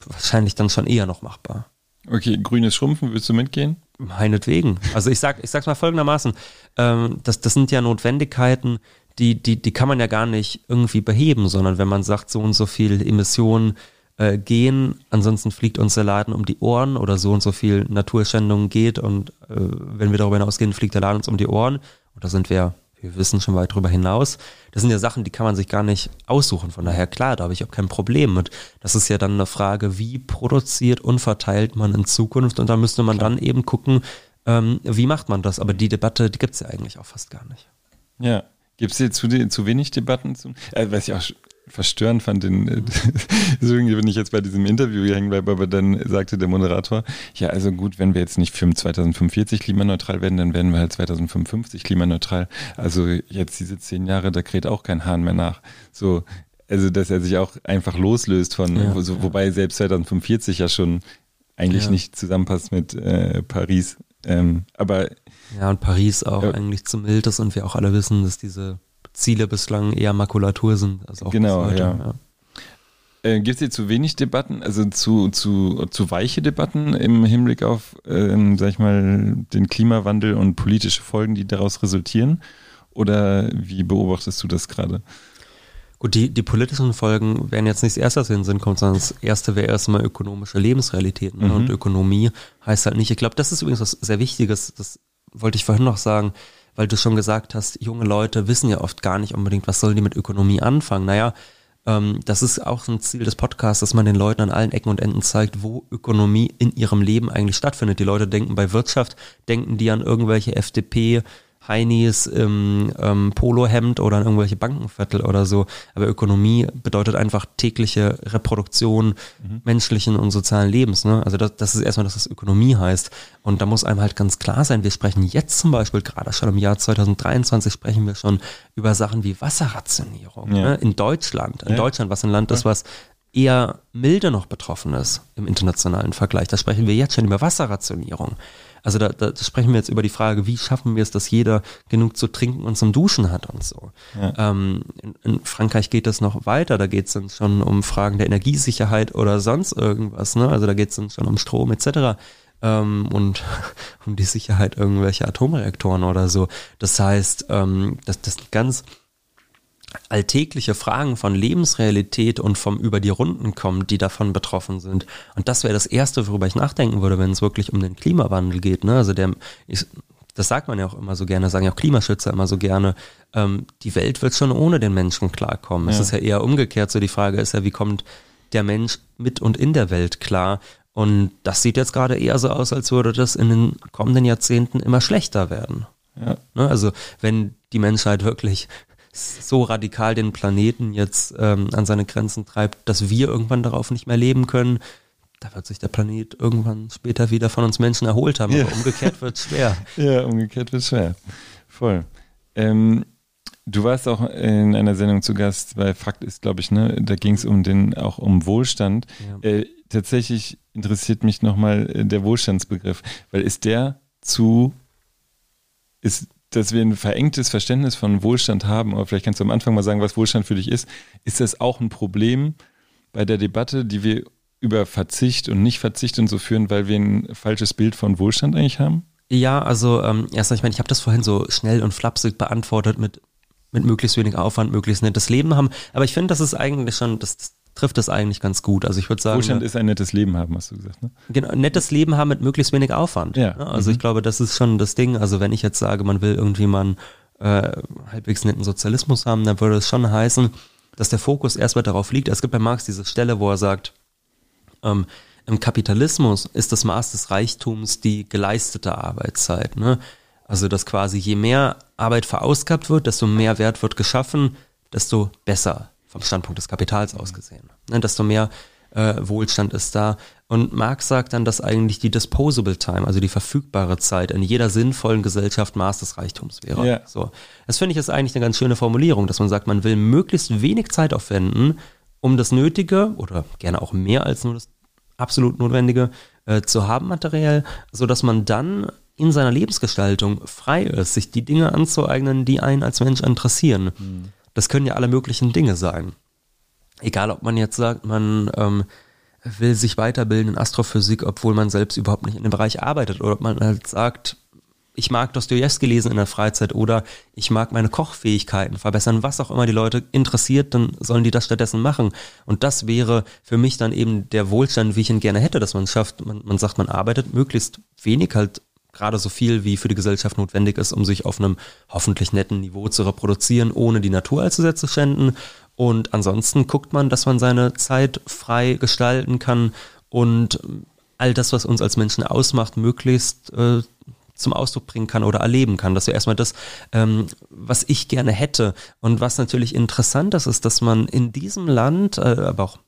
wahrscheinlich dann schon eher noch machbar. Okay, grünes Schrumpfen, willst du mitgehen? Meinetwegen. Also ich sag, ich sag's mal folgendermaßen: ähm, das, das sind ja Notwendigkeiten, die, die, die kann man ja gar nicht irgendwie beheben, sondern wenn man sagt, so und so viel Emissionen äh, gehen, ansonsten fliegt uns der Laden um die Ohren oder so und so viel Naturschändung geht und äh, wenn wir darüber hinausgehen, fliegt der Laden uns um die Ohren und da sind wir, wir wissen schon weit drüber hinaus. Das sind ja Sachen, die kann man sich gar nicht aussuchen. Von daher, klar, da habe ich auch kein Problem mit. Das ist ja dann eine Frage, wie produziert und verteilt man in Zukunft und da müsste man klar. dann eben gucken, ähm, wie macht man das? Aber die Debatte, die gibt es ja eigentlich auch fast gar nicht. Ja. Gibt es hier zu, zu wenig Debatten? Zu, äh, was ich auch verstörend fand, den, äh, deswegen bin ich jetzt bei diesem Interview hier hängen bleibe, aber dann sagte der Moderator, ja, also gut, wenn wir jetzt nicht für 2045 klimaneutral werden, dann werden wir halt 2055 klimaneutral. Also jetzt diese zehn Jahre, da kräht auch kein Hahn mehr nach. So, also dass er sich auch einfach loslöst von, Ja, wo, so, ja. wobei selbst 2045 ja schon eigentlich Ja. nicht zusammenpasst mit äh, Paris. Ähm, aber Ja, und Paris auch Ja. eigentlich zu mild ist und wir auch alle wissen, dass diese Ziele bislang eher Makulatur sind. Also auch Genau, heute, ja. Äh, Gibt es hier zu wenig Debatten, also zu, zu, zu weiche Debatten im Hinblick auf, ähm, sag ich mal, den Klimawandel und politische Folgen, die daraus resultieren? Oder wie beobachtest du das gerade? Gut, die, die politischen Folgen wären jetzt nicht das erste, was in den Sinn kommt, sondern das erste wäre erstmal ökonomische Lebensrealitäten. Ne? Mhm. Und Ökonomie heißt halt nicht, ich glaube, das ist übrigens was sehr Wichtiges, das wollte ich vorhin noch sagen, weil du schon gesagt hast, junge Leute wissen ja oft gar nicht unbedingt, was sollen die mit Ökonomie anfangen. Naja, ähm, das ist auch ein Ziel des Podcasts, dass man den Leuten an allen Ecken und Enden zeigt, wo Ökonomie in ihrem Leben eigentlich stattfindet. Die Leute denken bei Wirtschaft, denken die an irgendwelche FDP, Heinis im ähm, Polohemd oder an irgendwelche Bankenviertel oder so. Aber Ökonomie bedeutet einfach tägliche Reproduktion menschlichen und sozialen Lebens. Ne? Also das, das ist erstmal, dass das Ökonomie heißt. Und da muss einem halt ganz klar sein, wir sprechen jetzt zum Beispiel, gerade schon im Jahr 2023, sprechen wir schon über Sachen wie Wasserrationierung. Ja. Ne? In Deutschland. In Ja. Deutschland, was ein Land ist, was eher milde noch betroffen ist im internationalen Vergleich. Da sprechen wir jetzt schon über Wasserrationierung. Also da, da sprechen wir jetzt über die Frage, wie schaffen wir es, dass jeder genug zu trinken und zum Duschen hat und so. Ja. Ähm, in, in Frankreich geht es noch weiter, da geht es dann schon um Fragen der Energiesicherheit oder sonst irgendwas. Ne? Also da geht es dann schon um Strom etc. Ähm, und um die Sicherheit irgendwelcher Atomreaktoren oder so. Das heißt, ähm, das, das sind ganz alltägliche Fragen von Lebensrealität und vom über die Runden kommen, die davon betroffen sind. Und das wäre das Erste, worüber ich nachdenken würde, wenn es wirklich um den Klimawandel geht. Ne? Also der, ich, das sagt man ja auch immer so gerne, sagen ja auch Klimaschützer immer so gerne, ähm, die Welt wird schon ohne den Menschen klarkommen. Es Ja. ist ja eher umgekehrt, so die Frage ist ja, wie kommt der Mensch mit und in der Welt klar? Und das sieht jetzt gerade eher so aus, als würde das in den kommenden Jahrzehnten immer schlechter werden. Ja. Ne? Also wenn die Menschheit wirklich so radikal den Planeten jetzt ähm, an seine Grenzen treibt, dass wir irgendwann darauf nicht mehr leben können, da wird sich der Planet irgendwann später wieder von uns Menschen erholt haben. Ja. Aber umgekehrt wird es schwer. Ja, umgekehrt wird schwer. Voll. Ähm, du warst auch in einer Sendung zu Gast bei Fakt ist, glaube ich, ne? Da ging es um den, auch um Wohlstand. Ja. Äh, tatsächlich interessiert mich nochmal äh, der Wohlstandsbegriff, weil ist der zu, ist, dass wir ein verengtes Verständnis von Wohlstand haben, aber vielleicht kannst du am Anfang mal sagen, was Wohlstand für dich ist. Ist das auch ein Problem bei der Debatte, die wir über Verzicht und Nicht-Verzicht und so führen, weil wir ein falsches Bild von Wohlstand eigentlich haben? Ja, also ähm, erstmal, ich meine, ich habe das vorhin so schnell und flapsig beantwortet mit, mit möglichst wenig Aufwand, möglichst nettes Leben haben. Aber ich finde, das ist eigentlich schon, das trifft das eigentlich ganz gut. Also ich würde sagen, Wohlstand ist ein nettes Leben haben, hast du gesagt, ne? genau, nettes Leben haben mit möglichst wenig Aufwand. Ja. Also Mhm. ich glaube, das ist schon das Ding. Also wenn ich jetzt sage, man will irgendwie mal einen äh, halbwegs netten Sozialismus haben, dann würde es schon heißen, dass der Fokus erstmal darauf liegt. Es gibt bei Marx diese Stelle, wo er sagt, ähm, im Kapitalismus ist das Maß des Reichtums die geleistete Arbeitszeit. Ne? Also dass quasi je mehr Arbeit verausgabt wird, desto mehr Wert wird geschaffen, desto besser vom Standpunkt des Kapitals aus gesehen. Ne? Desto mehr äh, Wohlstand ist da. Und Marx sagt dann, dass eigentlich die disposable time, also die verfügbare Zeit in jeder sinnvollen Gesellschaft Maß des Reichtums wäre. Ja. So. Das finde ich ist eigentlich eine ganz schöne Formulierung, dass man sagt, man will möglichst wenig Zeit aufwenden, um das Nötige oder gerne auch mehr als nur das absolut Notwendige äh, zu haben materiell, so dass man dann in seiner Lebensgestaltung frei ist, sich die Dinge anzueignen, die einen als Mensch interessieren. Das können ja alle möglichen Dinge sein. Egal, ob man jetzt sagt, man ähm, will sich weiterbilden in Astrophysik, obwohl man selbst überhaupt nicht in dem Bereich arbeitet, oder ob man halt sagt, ich mag Dostoevsky lesen in der Freizeit oder ich mag meine Kochfähigkeiten verbessern, was auch immer die Leute interessiert, dann sollen die das stattdessen machen. Und das wäre für mich dann eben der Wohlstand, wie ich ihn gerne hätte, dass man es schafft, man, man sagt, man arbeitet möglichst wenig, halt gerade so viel, wie für die Gesellschaft notwendig ist, um sich auf einem hoffentlich netten Niveau zu reproduzieren, ohne die Natur allzu sehr zu schänden. Und ansonsten guckt man, dass man seine Zeit frei gestalten kann und all das, was uns als Menschen ausmacht, möglichst äh, zum Ausdruck bringen kann oder erleben kann. Das wäre erstmal das, ähm, was ich gerne hätte. Und was natürlich interessant ist, ist, dass man in diesem Land, äh, aber auch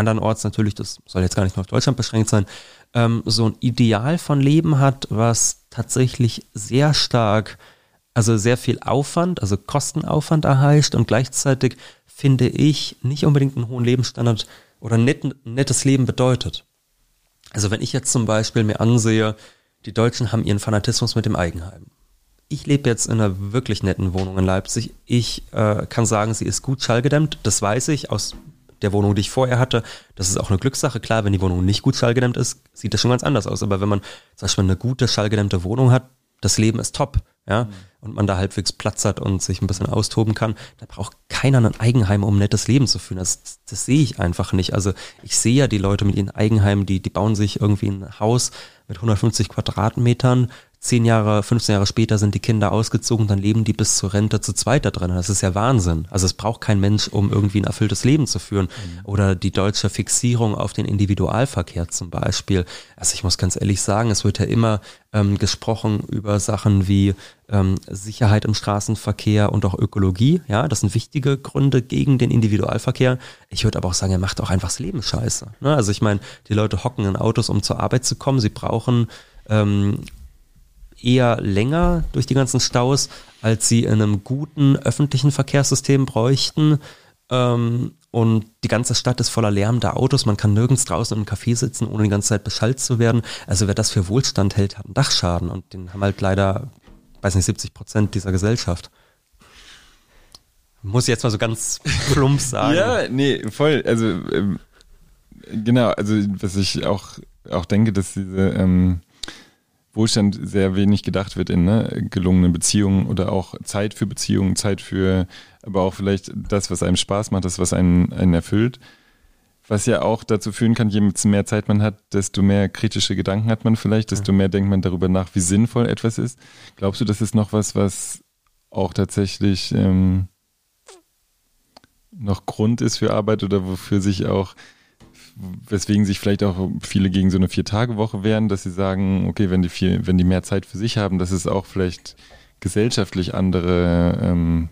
andernorts natürlich, das soll jetzt gar nicht nur auf Deutschland beschränkt sein, ähm, so ein Ideal von Leben hat, was tatsächlich sehr stark, also sehr viel Aufwand, also Kostenaufwand erheischt und gleichzeitig finde ich nicht unbedingt einen hohen Lebensstandard oder ein nettes Leben bedeutet. Also wenn ich jetzt zum Beispiel mir ansehe, die Deutschen haben ihren Fanatismus mit dem Eigenheim. Ich lebe jetzt in einer wirklich netten Wohnung in Leipzig. Ich äh, kann sagen, sie ist gut schallgedämmt. Das weiß ich aus der Wohnung, die ich vorher hatte. Das ist auch eine Glückssache. Klar, wenn die Wohnung nicht gut schallgedämmt ist, sieht das schon ganz anders aus. Aber wenn man zum Beispiel eine gute schallgedämmte Wohnung hat, das Leben ist top, ja, mhm. und man da halbwegs Platz hat und sich ein bisschen austoben kann, da braucht keiner ein Eigenheim, um ein nettes Leben zu führen. Das, das sehe ich einfach nicht. Also ich sehe ja die Leute mit ihren Eigenheimen, die, die bauen sich irgendwie ein Haus mit 150 Quadratmetern, zehn Jahre, 15 Jahre später sind die Kinder ausgezogen, dann leben die bis zur Rente zu zweit da drin. Das ist ja Wahnsinn. Also es braucht kein Mensch, um irgendwie ein erfülltes Leben zu führen. Mhm. Oder die deutsche Fixierung auf den Individualverkehr zum Beispiel. Also ich muss ganz ehrlich sagen, es wird ja immer ähm, gesprochen über Sachen wie ähm, Sicherheit im Straßenverkehr und auch Ökologie. Ja, das sind wichtige Gründe gegen den Individualverkehr. Ich würde aber auch sagen, er macht auch einfach das Leben scheiße. Ne? Also ich meine, die Leute hocken in Autos, um zur Arbeit zu kommen. Sie brauchen ähm, eher länger durch die ganzen Staus, als sie in einem guten öffentlichen Verkehrssystem bräuchten. Ähm, und die ganze Stadt ist voller lärmender Autos. Man kann nirgends draußen im Café sitzen, ohne die ganze Zeit beschallt zu werden. Also wer das für Wohlstand hält, hat einen Dachschaden. Und den haben halt leider, weiß nicht, 70 Prozent dieser Gesellschaft. Muss ich jetzt mal so ganz plump sagen. ja, nee, voll. Also, ähm, genau, also was ich auch, auch denke, dass diese, ähm, Wohlstand sehr wenig gedacht wird in ne, gelungenen Beziehungen oder auch Zeit für Beziehungen, Zeit für, aber auch vielleicht das, was einem Spaß macht, das, was einen, einen erfüllt. Was ja auch dazu führen kann, je mehr Zeit man hat, desto mehr kritische Gedanken hat man vielleicht, desto mehr denkt man darüber nach, wie sinnvoll etwas ist. Glaubst du, das ist noch was, was auch tatsächlich ähm, noch Grund ist für Arbeit oder wofür sich auch weswegen sich vielleicht auch viele gegen so eine Vier-Tage-Woche wehren, dass sie sagen, okay, wenn die viel, wenn die mehr Zeit für sich haben, dass es auch vielleicht gesellschaftlich andere ähm,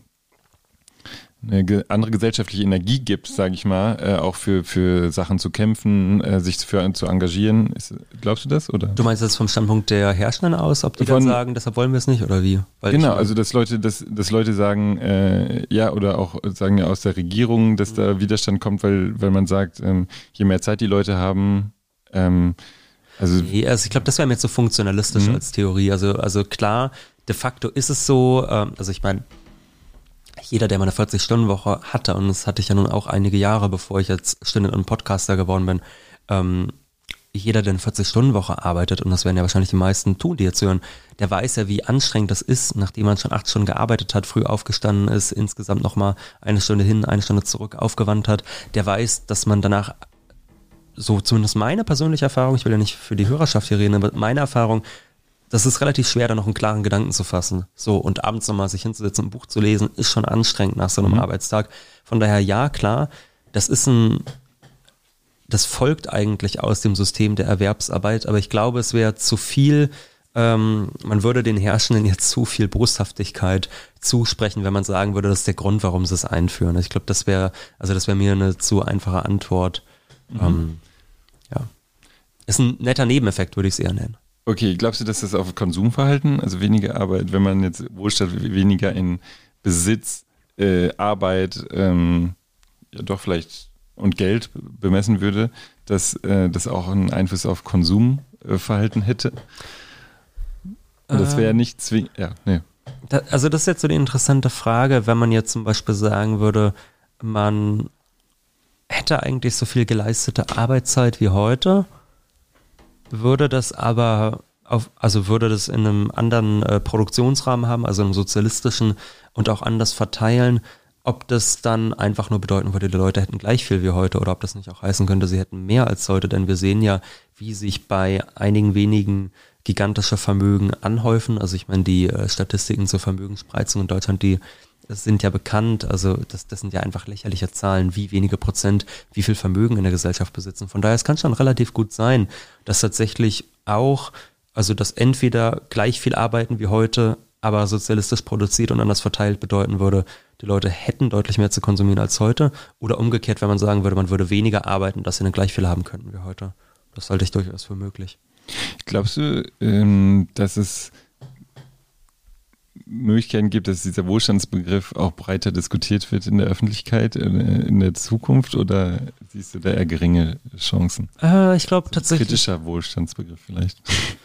eine andere gesellschaftliche Energie gibt, sage ich mal, äh, auch für, für Sachen zu kämpfen, äh, sich für zu engagieren. Ist, glaubst du das? Oder? Du meinst das vom Standpunkt der Hersteller aus, ob die Von, dann sagen, deshalb wollen wir es nicht oder wie? Weil genau, also dass Leute, dass, dass Leute sagen, äh, ja, oder auch sagen ja aus der Regierung, dass da Widerstand kommt, weil, weil man sagt, ähm, je mehr Zeit die Leute haben, ähm, also, nee, also ich glaube, das wäre mir jetzt so funktionalistisch mhm. als Theorie. Also, also klar, de facto ist es so, ähm, also ich meine, jeder, der mal eine 40-Stunden-Woche hatte, und das hatte ich ja nun auch einige Jahre, bevor ich jetzt Student und Podcaster geworden bin, ähm, jeder, der eine 40-Stunden-Woche arbeitet, und das werden ja wahrscheinlich die meisten tun, die jetzt hören, der weiß ja, wie anstrengend das ist, nachdem man schon acht Stunden gearbeitet hat, früh aufgestanden ist, insgesamt nochmal eine Stunde hin, eine Stunde zurück aufgewandt hat. Der weiß, dass man danach, so zumindest meine persönliche Erfahrung, ich will ja nicht für die Hörerschaft hier reden, aber meine Erfahrung, das ist relativ schwer, da noch einen klaren Gedanken zu fassen. So, und abends nochmal sich hinzusetzen, ein Buch zu lesen, ist schon anstrengend nach so einem mhm. Arbeitstag. Von daher, ja, klar, das ist ein, das folgt eigentlich aus dem System der Erwerbsarbeit, aber ich glaube, es wäre zu viel, ähm, man würde den Herrschenden jetzt zu viel Boshaftigkeit zusprechen, wenn man sagen würde, das ist der Grund, warum sie es einführen. Ich glaube, das wäre, also das wäre mir eine zu einfache Antwort. Mhm. Ähm, ja. Ist ein netter Nebeneffekt, würde ich es eher nennen. Okay, glaubst du, dass das auf Konsumverhalten, also weniger Arbeit, wenn man jetzt Wohlstand weniger in Besitz, äh, Arbeit, ähm, ja doch vielleicht und Geld bemessen würde, dass äh, das auch einen Einfluss auf Konsumverhalten hätte? Und das wäre ähm, nicht zwingend, ja, nee. Da, also das ist jetzt so die interessante Frage, wenn man jetzt zum Beispiel sagen würde, man hätte eigentlich so viel geleistete Arbeitszeit wie heute würde das aber auf, also würde das in einem anderen äh, Produktionsrahmen haben, also einem sozialistischen und auch anders verteilen, ob das dann einfach nur bedeuten würde, die Leute hätten gleich viel wie heute oder ob das nicht auch heißen könnte, sie hätten mehr als heute, denn wir sehen ja, wie sich bei einigen wenigen gigantische Vermögen anhäufen. Also ich meine, die äh, Statistiken zur Vermögensspreizung in Deutschland, die sind ja bekannt, also das, das sind ja einfach lächerliche Zahlen, wie wenige Prozent, wie viel Vermögen in der Gesellschaft besitzen. Von daher, es kann schon relativ gut sein, dass tatsächlich auch Also, dass entweder gleich viel arbeiten wie heute, aber sozialistisch produziert und anders verteilt bedeuten würde, die Leute hätten deutlich mehr zu konsumieren als heute. Oder umgekehrt, wenn man sagen würde, man würde weniger arbeiten, dass sie dann gleich viel haben könnten wie heute. Das halte ich durchaus für möglich. Glaubst du, ähm, dass es Möglichkeiten gibt, dass dieser Wohlstandsbegriff auch breiter diskutiert wird in der Öffentlichkeit äh, in der Zukunft oder siehst du da eher geringe Chancen? Äh, ich glaube tatsächlich. Kritischer Wohlstandsbegriff vielleicht.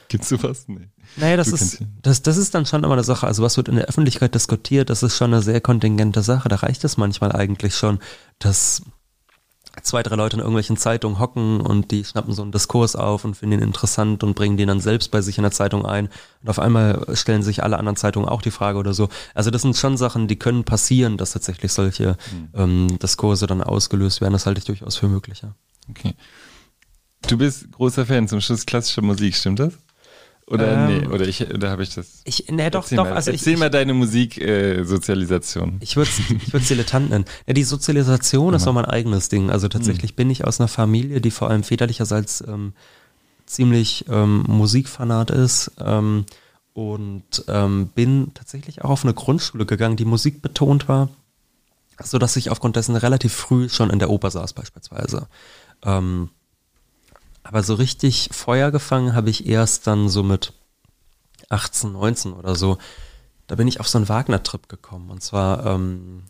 Gibt es sowas? Nee. Naja, das ist, das, das ist dann schon immer eine Sache. Also was wird in der Öffentlichkeit diskutiert, das ist schon eine sehr kontingente Sache. Da reicht es manchmal eigentlich schon, dass zwei, drei Leute in irgendwelchen Zeitungen hocken und die schnappen so einen Diskurs auf und finden ihn interessant und bringen den dann selbst bei sich in der Zeitung ein. Und auf einmal stellen sich alle anderen Zeitungen auch die Frage oder so. Also das sind schon Sachen, die können passieren, dass tatsächlich solche mhm. ähm, Diskurse dann ausgelöst werden. Das halte ich durchaus für möglicher. Okay. Du bist großer Fan zum Schluss klassischer Musik, stimmt das? Oder ähm, nee, oder ich oder habe ich das? Ich nee, doch erzähl doch, mal, also erzähl ich, mal deine Musiksozialisation. Äh, ich würde ich Dilettant nennen. Ja, die Sozialisation ist noch mein eigenes Ding. Also tatsächlich hm. bin ich aus einer Familie, die vor allem väterlicherseits ähm, ziemlich ähm, Musikfanat ist ähm, und ähm, bin tatsächlich auch auf eine Grundschule gegangen, die Musik betont war, so dass ich aufgrund dessen relativ früh schon in der Oper saß beispielsweise. Ähm, aber so richtig Feuer gefangen habe ich erst dann so mit 18, 19 oder so. Da bin ich auf so einen Wagner-Trip gekommen. Und zwar ähm,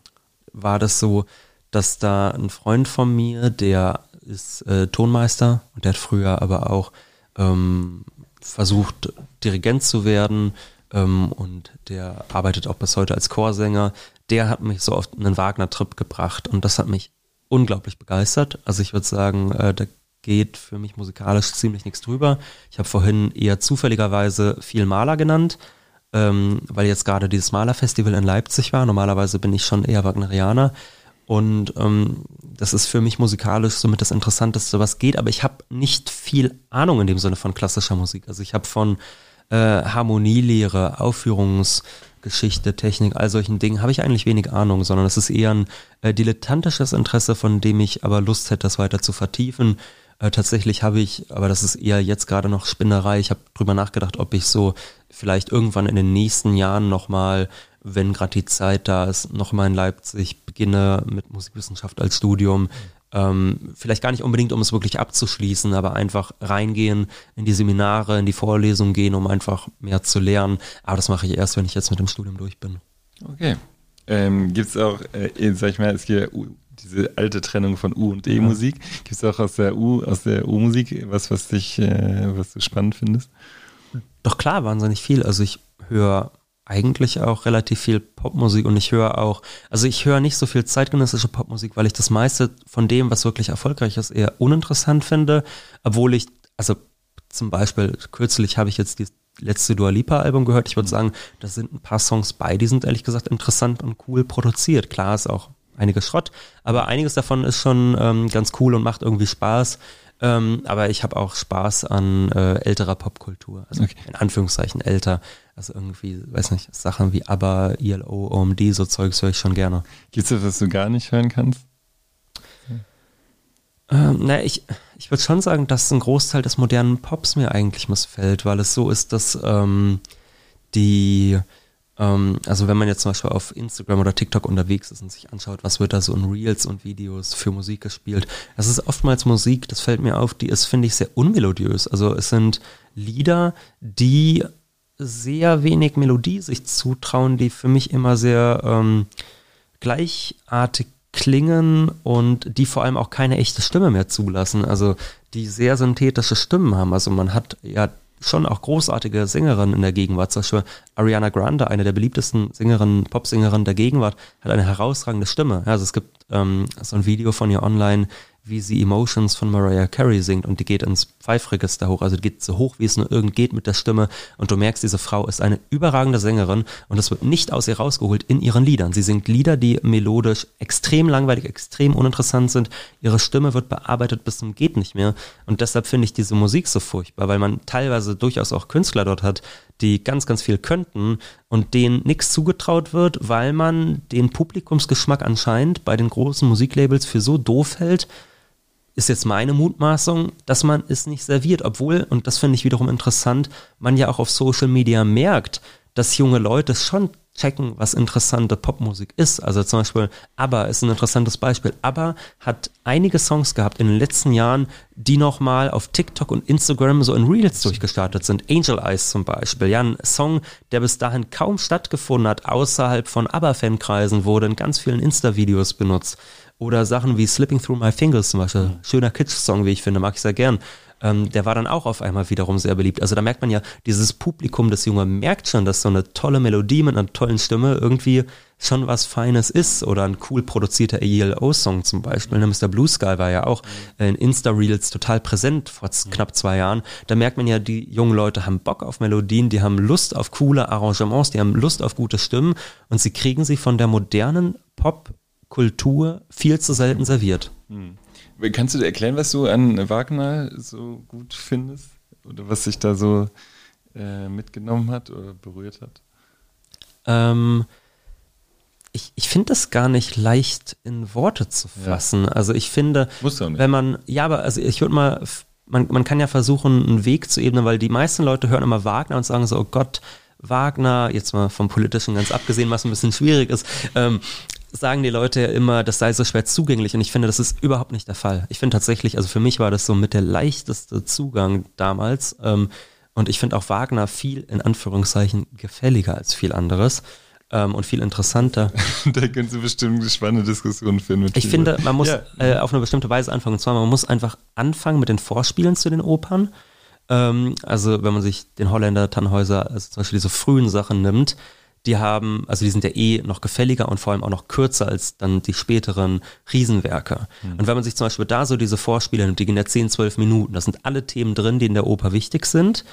war das so, dass da ein Freund von mir, der ist äh, Tonmeister und der hat früher aber auch ähm, versucht, Dirigent zu werden ähm, und der arbeitet auch bis heute als Chorsänger. Der hat mich so auf einen Wagner-Trip gebracht und das hat mich unglaublich begeistert. Also ich würde sagen, äh, da geht für mich musikalisch ziemlich nichts drüber. Ich habe vorhin eher zufälligerweise viel Maler genannt, ähm, weil jetzt gerade dieses Malerfestival in Leipzig war. Normalerweise bin ich schon eher Wagnerianer. Und ähm, das ist für mich musikalisch somit das Interessanteste, was geht. Aber ich habe nicht viel Ahnung in dem Sinne von klassischer Musik. Also ich habe von äh, Harmonielehre, Aufführungsgeschichte, Technik, all solchen Dingen habe ich eigentlich wenig Ahnung, sondern es ist eher ein äh, dilettantisches Interesse, von dem ich aber Lust hätte, das weiter zu vertiefen. Äh, tatsächlich habe ich, aber das ist eher jetzt gerade noch Spinnerei, ich habe drüber nachgedacht, ob ich so vielleicht irgendwann in den nächsten Jahren nochmal, wenn gerade die Zeit da ist, nochmal in Leipzig beginne mit Musikwissenschaft als Studium. Ähm, vielleicht gar nicht unbedingt, um es wirklich abzuschließen, aber einfach reingehen in die Seminare, in die Vorlesungen gehen, um einfach mehr zu lernen. Aber das mache ich erst, wenn ich jetzt mit dem Studium durch bin. Okay. Ähm, Gibt es auch, äh, sag ich mal, es gibt diese alte Trennung von U und E-Musik. Gibt es auch aus der U, aus der U-Musik was, was dich, äh, was du spannend findest? Doch klar, wahnsinnig viel. Also ich höre eigentlich auch relativ viel Popmusik und ich höre auch, also ich höre nicht so viel zeitgenössische Popmusik, weil ich das meiste von dem, was wirklich erfolgreich ist, eher uninteressant finde, obwohl ich, also zum Beispiel kürzlich habe ich jetzt die letzte Dua Lipa Album gehört. Ich würde sagen, da sind ein paar Songs bei, die sind ehrlich gesagt interessant und cool produziert. Klar ist auch einiges Schrott, aber einiges davon ist schon ähm, ganz cool und macht irgendwie Spaß. Ähm, aber ich habe auch Spaß an äh, älterer Popkultur, also okay. in Anführungszeichen älter. Also irgendwie, weiß nicht, Sachen wie ABBA, ILO, OMD, so Zeugs höre ich schon gerne. Gibt es was du gar nicht hören kannst? Ähm, na, ich, ich würde schon sagen, dass ein Großteil des modernen Pops mir eigentlich missfällt, weil es so ist, dass ähm, die also wenn man jetzt zum Beispiel auf Instagram oder TikTok unterwegs ist und sich anschaut, was wird da so in Reels und Videos für Musik gespielt, das ist oftmals Musik, das fällt mir auf, die ist, finde ich, sehr unmelodiös. Also es sind Lieder, die sehr wenig Melodie sich zutrauen, die für mich immer sehr ähm, gleichartig klingen und die vor allem auch keine echte Stimme mehr zulassen. Also die sehr synthetische Stimmen haben. Also man hat ja schon auch großartige Sängerinnen in der Gegenwart. Zum Beispiel Ariana Grande, eine der beliebtesten Sängerinnen, Popsängerinnen der Gegenwart, hat eine herausragende Stimme. Also es gibt ähm, so ein Video von ihr online, wie sie Emotions von Mariah Carey singt und die geht ins Pfeifregister hoch, also die geht so hoch, wie es nur irgend geht mit der Stimme und du merkst, diese Frau ist eine überragende Sängerin und es wird nicht aus ihr rausgeholt in ihren Liedern. Sie singt Lieder, die melodisch extrem langweilig, extrem uninteressant sind. Ihre Stimme wird bearbeitet bis zum geht nicht mehr und deshalb finde ich diese Musik so furchtbar, weil man teilweise durchaus auch Künstler dort hat, die ganz, ganz viel könnten und denen nichts zugetraut wird, weil man den Publikumsgeschmack anscheinend bei den großen Musiklabels für so doof hält, ist jetzt meine Mutmaßung, dass man es nicht serviert, obwohl, und das finde ich wiederum interessant, man ja auch auf Social Media merkt, dass junge Leute schon checken, was interessante Popmusik ist. Also zum Beispiel ABBA ist ein interessantes Beispiel. ABBA hat einige Songs gehabt in den letzten Jahren, die nochmal auf TikTok und Instagram so in Reels durchgestartet sind. Angel Eyes zum Beispiel. Ja, ein Song, der bis dahin kaum stattgefunden hat, außerhalb von ABBA-Fankreisen, wurde in ganz vielen Insta-Videos benutzt. Oder Sachen wie Slipping Through My Fingers zum Beispiel. Schöner Kitsch-Song, wie ich finde, mag ich sehr gern ähm, der war dann auch auf einmal wiederum sehr beliebt. Also da merkt man ja, dieses Publikum, das Junge merkt schon, dass so eine tolle Melodie mit einer tollen Stimme irgendwie schon was Feines ist oder ein cool produzierter ELO-Song zum Beispiel. Ne? Mr. Blue Sky war ja auch in Insta-Reels total präsent vor knapp zwei Jahren. Da merkt man ja, die jungen Leute haben Bock auf Melodien, die haben Lust auf coole Arrangements, die haben Lust auf gute Stimmen und sie kriegen sie von der modernen Pop-Kultur viel zu selten serviert. Hm. Kannst du dir erklären, was du an Wagner so gut findest? Oder was sich da so äh, mitgenommen hat oder berührt hat? Ähm, ich, ich finde das gar nicht leicht in Worte zu fassen. Ja. Also ich finde, wenn man, ja, aber also ich würde mal, man, man kann ja versuchen, einen Weg zu ebnen, weil die meisten Leute hören immer Wagner und sagen so, oh Gott, Wagner, jetzt mal vom Politischen ganz abgesehen, was ein bisschen schwierig ist, ähm, sagen die Leute ja immer, das sei so schwer zugänglich und ich finde, das ist überhaupt nicht der Fall. Ich finde tatsächlich, also für mich war das so mit der leichteste Zugang damals ähm, und ich finde auch Wagner viel in Anführungszeichen gefälliger als viel anderes ähm, und viel interessanter. da können Sie bestimmt eine spannende Diskussion finden. ich finde, man muss ja. äh, auf eine bestimmte Weise anfangen und zwar, man muss einfach anfangen mit den Vorspielen zu den Opern. Ähm, also wenn man sich den Holländer Tannhäuser, also zum Beispiel diese frühen Sachen nimmt, die haben, also die sind ja eh noch gefälliger und vor allem auch noch kürzer als dann die späteren Riesenwerke. Mhm. Und wenn man sich zum Beispiel da so diese Vorspiele nimmt, die gehen ja 10, 12 Minuten, da sind alle Themen drin, die in der Oper wichtig sind.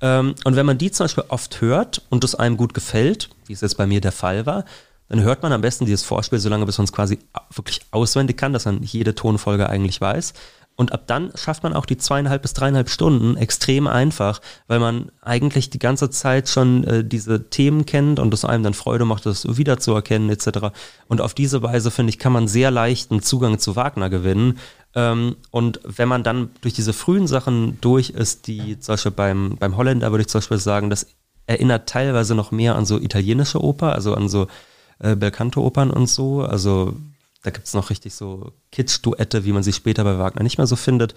Ähm, und wenn man die zum Beispiel oft hört und es einem gut gefällt, wie es jetzt bei mir der Fall war, dann hört man am besten dieses Vorspiel so lange, bis man es quasi wirklich auswendig kann, dass man jede Tonfolge eigentlich weiß. Und ab dann schafft man auch die zweieinhalb bis dreieinhalb Stunden extrem einfach, weil man eigentlich die ganze Zeit schon äh, diese Themen kennt und es einem dann Freude macht, das wiederzuerkennen etc. Und auf diese Weise, finde ich, kann man sehr leicht einen Zugang zu Wagner gewinnen. Ähm, und wenn man dann durch diese frühen Sachen durch ist, die zum Beispiel beim, beim Holländer würde ich zum Beispiel sagen, das erinnert teilweise noch mehr an so italienische Oper, also an so äh, Belcanto-Opern und so. Also da gibt es noch richtig so Kitsch-Duette, wie man sie später bei Wagner nicht mehr so findet.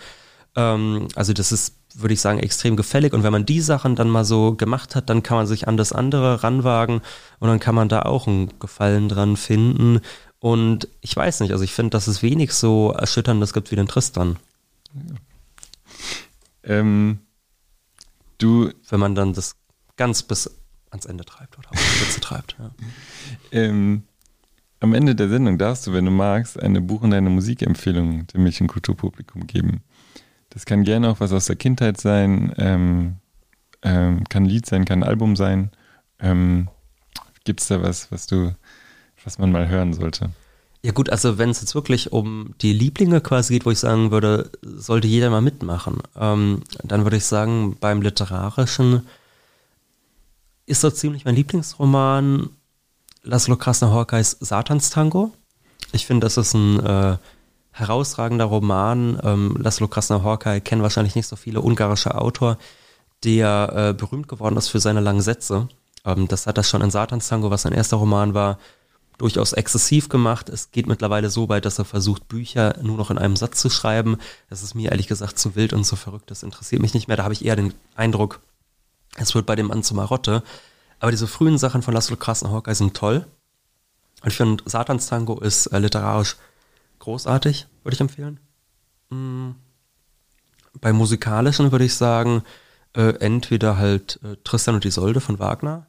Ähm, also das ist, würde ich sagen, extrem gefällig. Und wenn man die Sachen dann mal so gemacht hat, dann kann man sich an das andere ranwagen und dann kann man da auch einen Gefallen dran finden. Und ich weiß nicht, also ich finde, dass es wenig so Erschütterndes gibt wie den Tristan. Ja. Ähm, du. Wenn man dann das ganz bis ans Ende treibt oder auf die Spitze treibt. Ja. Ähm, am Ende der Sendung darfst du, wenn du magst, eine Buch- und eine Musikempfehlung dem Mädchen Kulturpublikum geben. Das kann gerne auch was aus der Kindheit sein, ähm, ähm, kann Lied sein, kann Album sein. Ähm, Gibt es da was, was du, was man mal hören sollte? Ja gut, also wenn es jetzt wirklich um die Lieblinge quasi geht, wo ich sagen würde, sollte jeder mal mitmachen, ähm, dann würde ich sagen, beim Literarischen ist so ziemlich mein Lieblingsroman Laszlo Krasner-Horkeys Satanstango. Ich finde, das ist ein äh, herausragender Roman. Ähm, Laszlo Krasner-Horkay kennen wahrscheinlich nicht so viele ungarische Autor, der äh, berühmt geworden ist für seine langen Sätze. Ähm, das hat er schon in Satanstango, was sein erster Roman war, durchaus exzessiv gemacht. Es geht mittlerweile so weit, dass er versucht, Bücher nur noch in einem Satz zu schreiben. Das ist mir ehrlich gesagt zu wild und zu verrückt. Das interessiert mich nicht mehr. Da habe ich eher den Eindruck, es wird bei dem Mann zu Marotte. Aber diese frühen Sachen von Laszlo Krasner-Hawkeye sind toll. Und ich finde, Satans Tango ist äh, literarisch großartig, würde ich empfehlen. Mhm. Bei musikalischen würde ich sagen, äh, entweder halt äh, Tristan und Isolde von Wagner.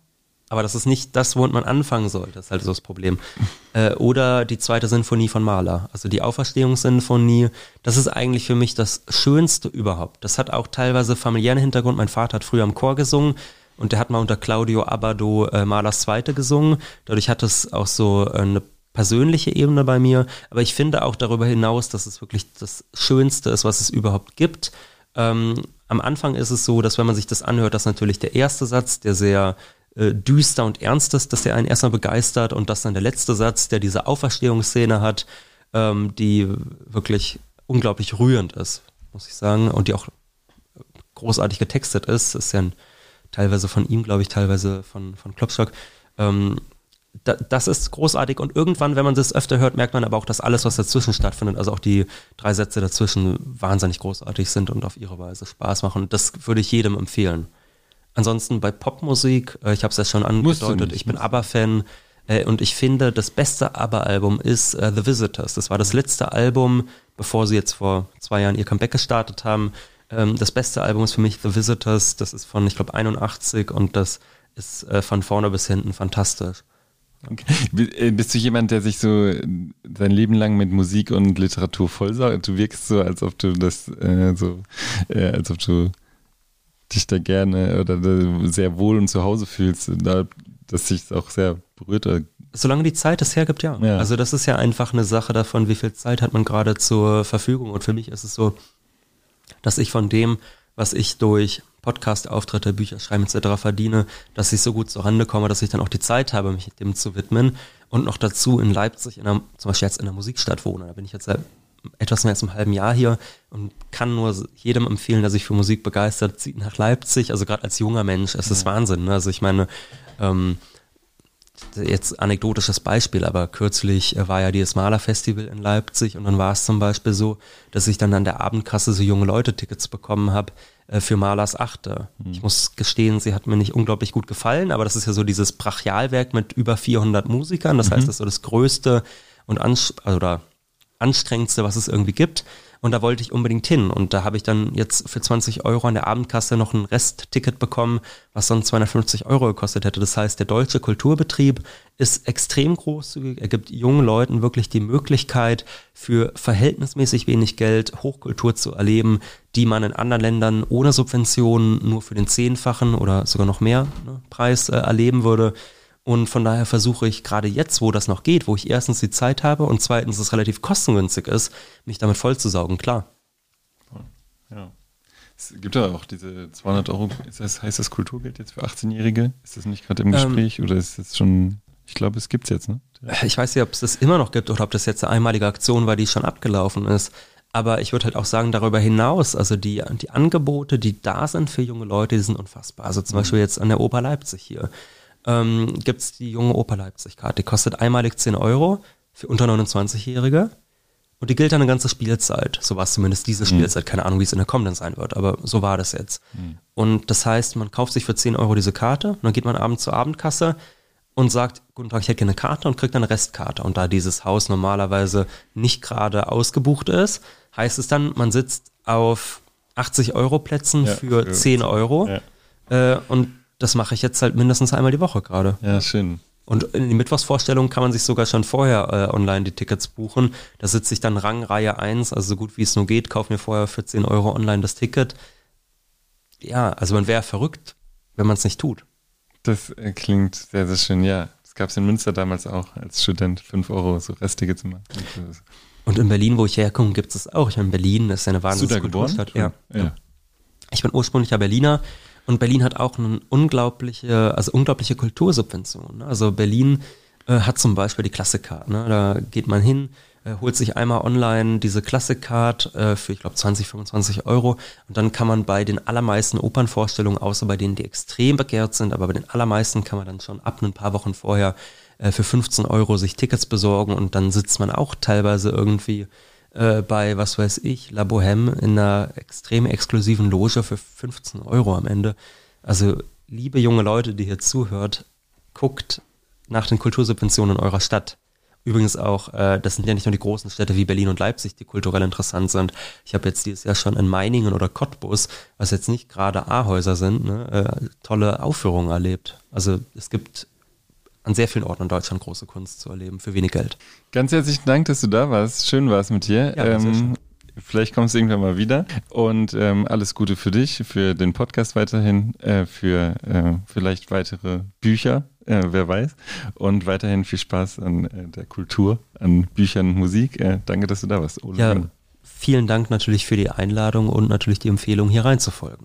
Aber das ist nicht das, womit man anfangen sollte, das ist halt so das Problem. Äh, oder die zweite Sinfonie von Mahler, also die Auferstehungssinfonie. Das ist eigentlich für mich das Schönste überhaupt. Das hat auch teilweise familiären Hintergrund. Mein Vater hat früher am Chor gesungen und der hat mal unter Claudio Abado äh, Malers Zweite gesungen. Dadurch hat es auch so äh, eine persönliche Ebene bei mir. Aber ich finde auch darüber hinaus, dass es wirklich das Schönste ist, was es überhaupt gibt. Ähm, am Anfang ist es so, dass wenn man sich das anhört, dass natürlich der erste Satz, der sehr äh, düster und ernst ist, dass der einen erstmal begeistert und dass dann der letzte Satz, der diese Auferstehungsszene hat, ähm, die wirklich unglaublich rührend ist, muss ich sagen, und die auch großartig getextet ist. Das ist ja ein, teilweise von ihm, glaube ich, teilweise von, von Klopstock. Ähm, da, das ist großartig und irgendwann, wenn man das öfter hört, merkt man aber auch, dass alles, was dazwischen stattfindet, also auch die drei Sätze dazwischen, wahnsinnig großartig sind und auf ihre Weise Spaß machen. Das würde ich jedem empfehlen. Ansonsten bei Popmusik, äh, ich habe es ja schon angedeutet, ich bin ABBA-Fan äh, und ich finde, das beste ABBA-Album ist äh, The Visitors. Das war das letzte Album, bevor sie jetzt vor zwei Jahren ihr Comeback gestartet haben. Ähm, das beste Album ist für mich The Visitors. Das ist von, ich glaube, 81 und das ist äh, von vorne bis hinten fantastisch. Okay. Äh, bist du jemand, der sich so sein Leben lang mit Musik und Literatur vollsaugt? Du wirkst so, als ob du das äh, so, äh, als ob du dich da gerne oder sehr wohl und zu Hause fühlst, da, dass sich auch sehr berührt. Solange die Zeit es hergibt, ja. ja. Also das ist ja einfach eine Sache davon, wie viel Zeit hat man gerade zur Verfügung. Und für mich ist es so, dass ich von dem, was ich durch Podcast-Auftritte, Bücher schreiben etc. verdiene, dass ich so gut zur Rande komme, dass ich dann auch die Zeit habe, mich dem zu widmen. Und noch dazu in Leipzig, in einer, zum Beispiel jetzt in der Musikstadt wohne. Da bin ich jetzt seit etwas mehr als einem halben Jahr hier und kann nur jedem empfehlen, der sich für Musik begeistert, zieht nach Leipzig. Also gerade als junger Mensch, es ist ja. Wahnsinn. Ne? Also ich meine, ähm, jetzt anekdotisches Beispiel, aber kürzlich äh, war ja dieses Malerfestival in Leipzig und dann war es zum Beispiel so, dass ich dann an der Abendkasse so junge Leute Tickets bekommen habe äh, für Malers Achte. Mhm. Ich muss gestehen, sie hat mir nicht unglaublich gut gefallen, aber das ist ja so dieses Brachialwerk mit über 400 Musikern. Das mhm. heißt, das ist so das größte und ans oder anstrengendste, was es irgendwie gibt. Und da wollte ich unbedingt hin. Und da habe ich dann jetzt für 20 Euro an der Abendkasse noch ein Restticket bekommen, was sonst 250 Euro gekostet hätte. Das heißt, der deutsche Kulturbetrieb ist extrem großzügig. Er gibt jungen Leuten wirklich die Möglichkeit, für verhältnismäßig wenig Geld Hochkultur zu erleben, die man in anderen Ländern ohne Subventionen nur für den zehnfachen oder sogar noch mehr ne, Preis äh, erleben würde. Und von daher versuche ich gerade jetzt, wo das noch geht, wo ich erstens die Zeit habe und zweitens es relativ kostengünstig ist, mich damit vollzusaugen, klar. Ja. Es gibt ja auch diese 200 Euro, das, heißt das Kulturgeld jetzt für 18-Jährige? Ist das nicht gerade im ähm, Gespräch ähm, oder ist das schon, ich glaube, es gibt es jetzt, ne? Ich weiß nicht, ob es das immer noch gibt oder ob das jetzt eine einmalige Aktion war, die schon abgelaufen ist. Aber ich würde halt auch sagen, darüber hinaus, also die, die Angebote, die da sind für junge Leute, die sind unfassbar. Also zum mhm. Beispiel jetzt an der Oper Leipzig hier ähm, gibt es die junge Oper Leipzig-Karte. Die kostet einmalig 10 Euro für unter 29-Jährige. Und die gilt dann eine ganze Spielzeit. So war es zumindest diese mhm. Spielzeit. Keine Ahnung, wie es in der kommenden sein wird, aber so war das jetzt. Mhm. Und das heißt, man kauft sich für 10 Euro diese Karte und dann geht man abends zur Abendkasse und sagt, guten Tag, ich hätte gerne eine Karte und kriegt dann eine Restkarte. Und da dieses Haus normalerweise nicht gerade ausgebucht ist, heißt es dann, man sitzt auf 80 Euro Plätzen ja, für, für 10 Euro. Ja. Äh, und das mache ich jetzt halt mindestens einmal die Woche gerade. Ja, schön. Und in die Mittwochsvorstellung kann man sich sogar schon vorher äh, online die Tickets buchen. Da sitze ich dann Rang Reihe 1, also so gut wie es nur geht, kaufe mir vorher für 10 Euro online das Ticket. Ja, also man wäre verrückt, wenn man es nicht tut. Das äh, klingt sehr, sehr schön, ja. Das gab es in Münster damals auch als Student, 5 Euro so Resttickets immer. Und in Berlin, wo ich herkomme, gibt es auch. Ich meine, Berlin ist eine wahnsinnige Kulturstadt. Ja. ja. Ich bin ursprünglicher Berliner und Berlin hat auch eine unglaubliche, also unglaubliche Kultursubvention. Ne? Also Berlin äh, hat zum Beispiel die Classic-Card. Ne? Da geht man hin, äh, holt sich einmal online diese Classic-Card äh, für, ich glaube, 20, 25 Euro. Und dann kann man bei den allermeisten Opernvorstellungen, außer bei denen, die extrem begehrt sind, aber bei den allermeisten kann man dann schon ab ein paar Wochen vorher äh, für 15 Euro sich Tickets besorgen und dann sitzt man auch teilweise irgendwie äh, bei, was weiß ich, La Bohème in einer extrem exklusiven Loge für 15 Euro am Ende. Also, liebe junge Leute, die hier zuhört, guckt nach den Kultursubventionen in eurer Stadt. Übrigens auch, äh, das sind ja nicht nur die großen Städte wie Berlin und Leipzig, die kulturell interessant sind. Ich habe jetzt dieses Jahr schon in Meiningen oder Cottbus, was jetzt nicht gerade A-Häuser sind, ne, äh, tolle Aufführungen erlebt. Also es gibt an sehr vielen Orten in Deutschland große Kunst zu erleben für wenig Geld. Ganz herzlichen Dank, dass du da warst. Schön war es mit dir. Ja, ähm, vielleicht kommst du irgendwann mal wieder. Und ähm, alles Gute für dich, für den Podcast weiterhin, äh, für äh, vielleicht weitere Bücher, äh, wer weiß. Und weiterhin viel Spaß an äh, der Kultur, an Büchern, Musik. Äh, danke, dass du da warst. Ole ja, vielen Dank natürlich für die Einladung und natürlich die Empfehlung, hier reinzufolgen.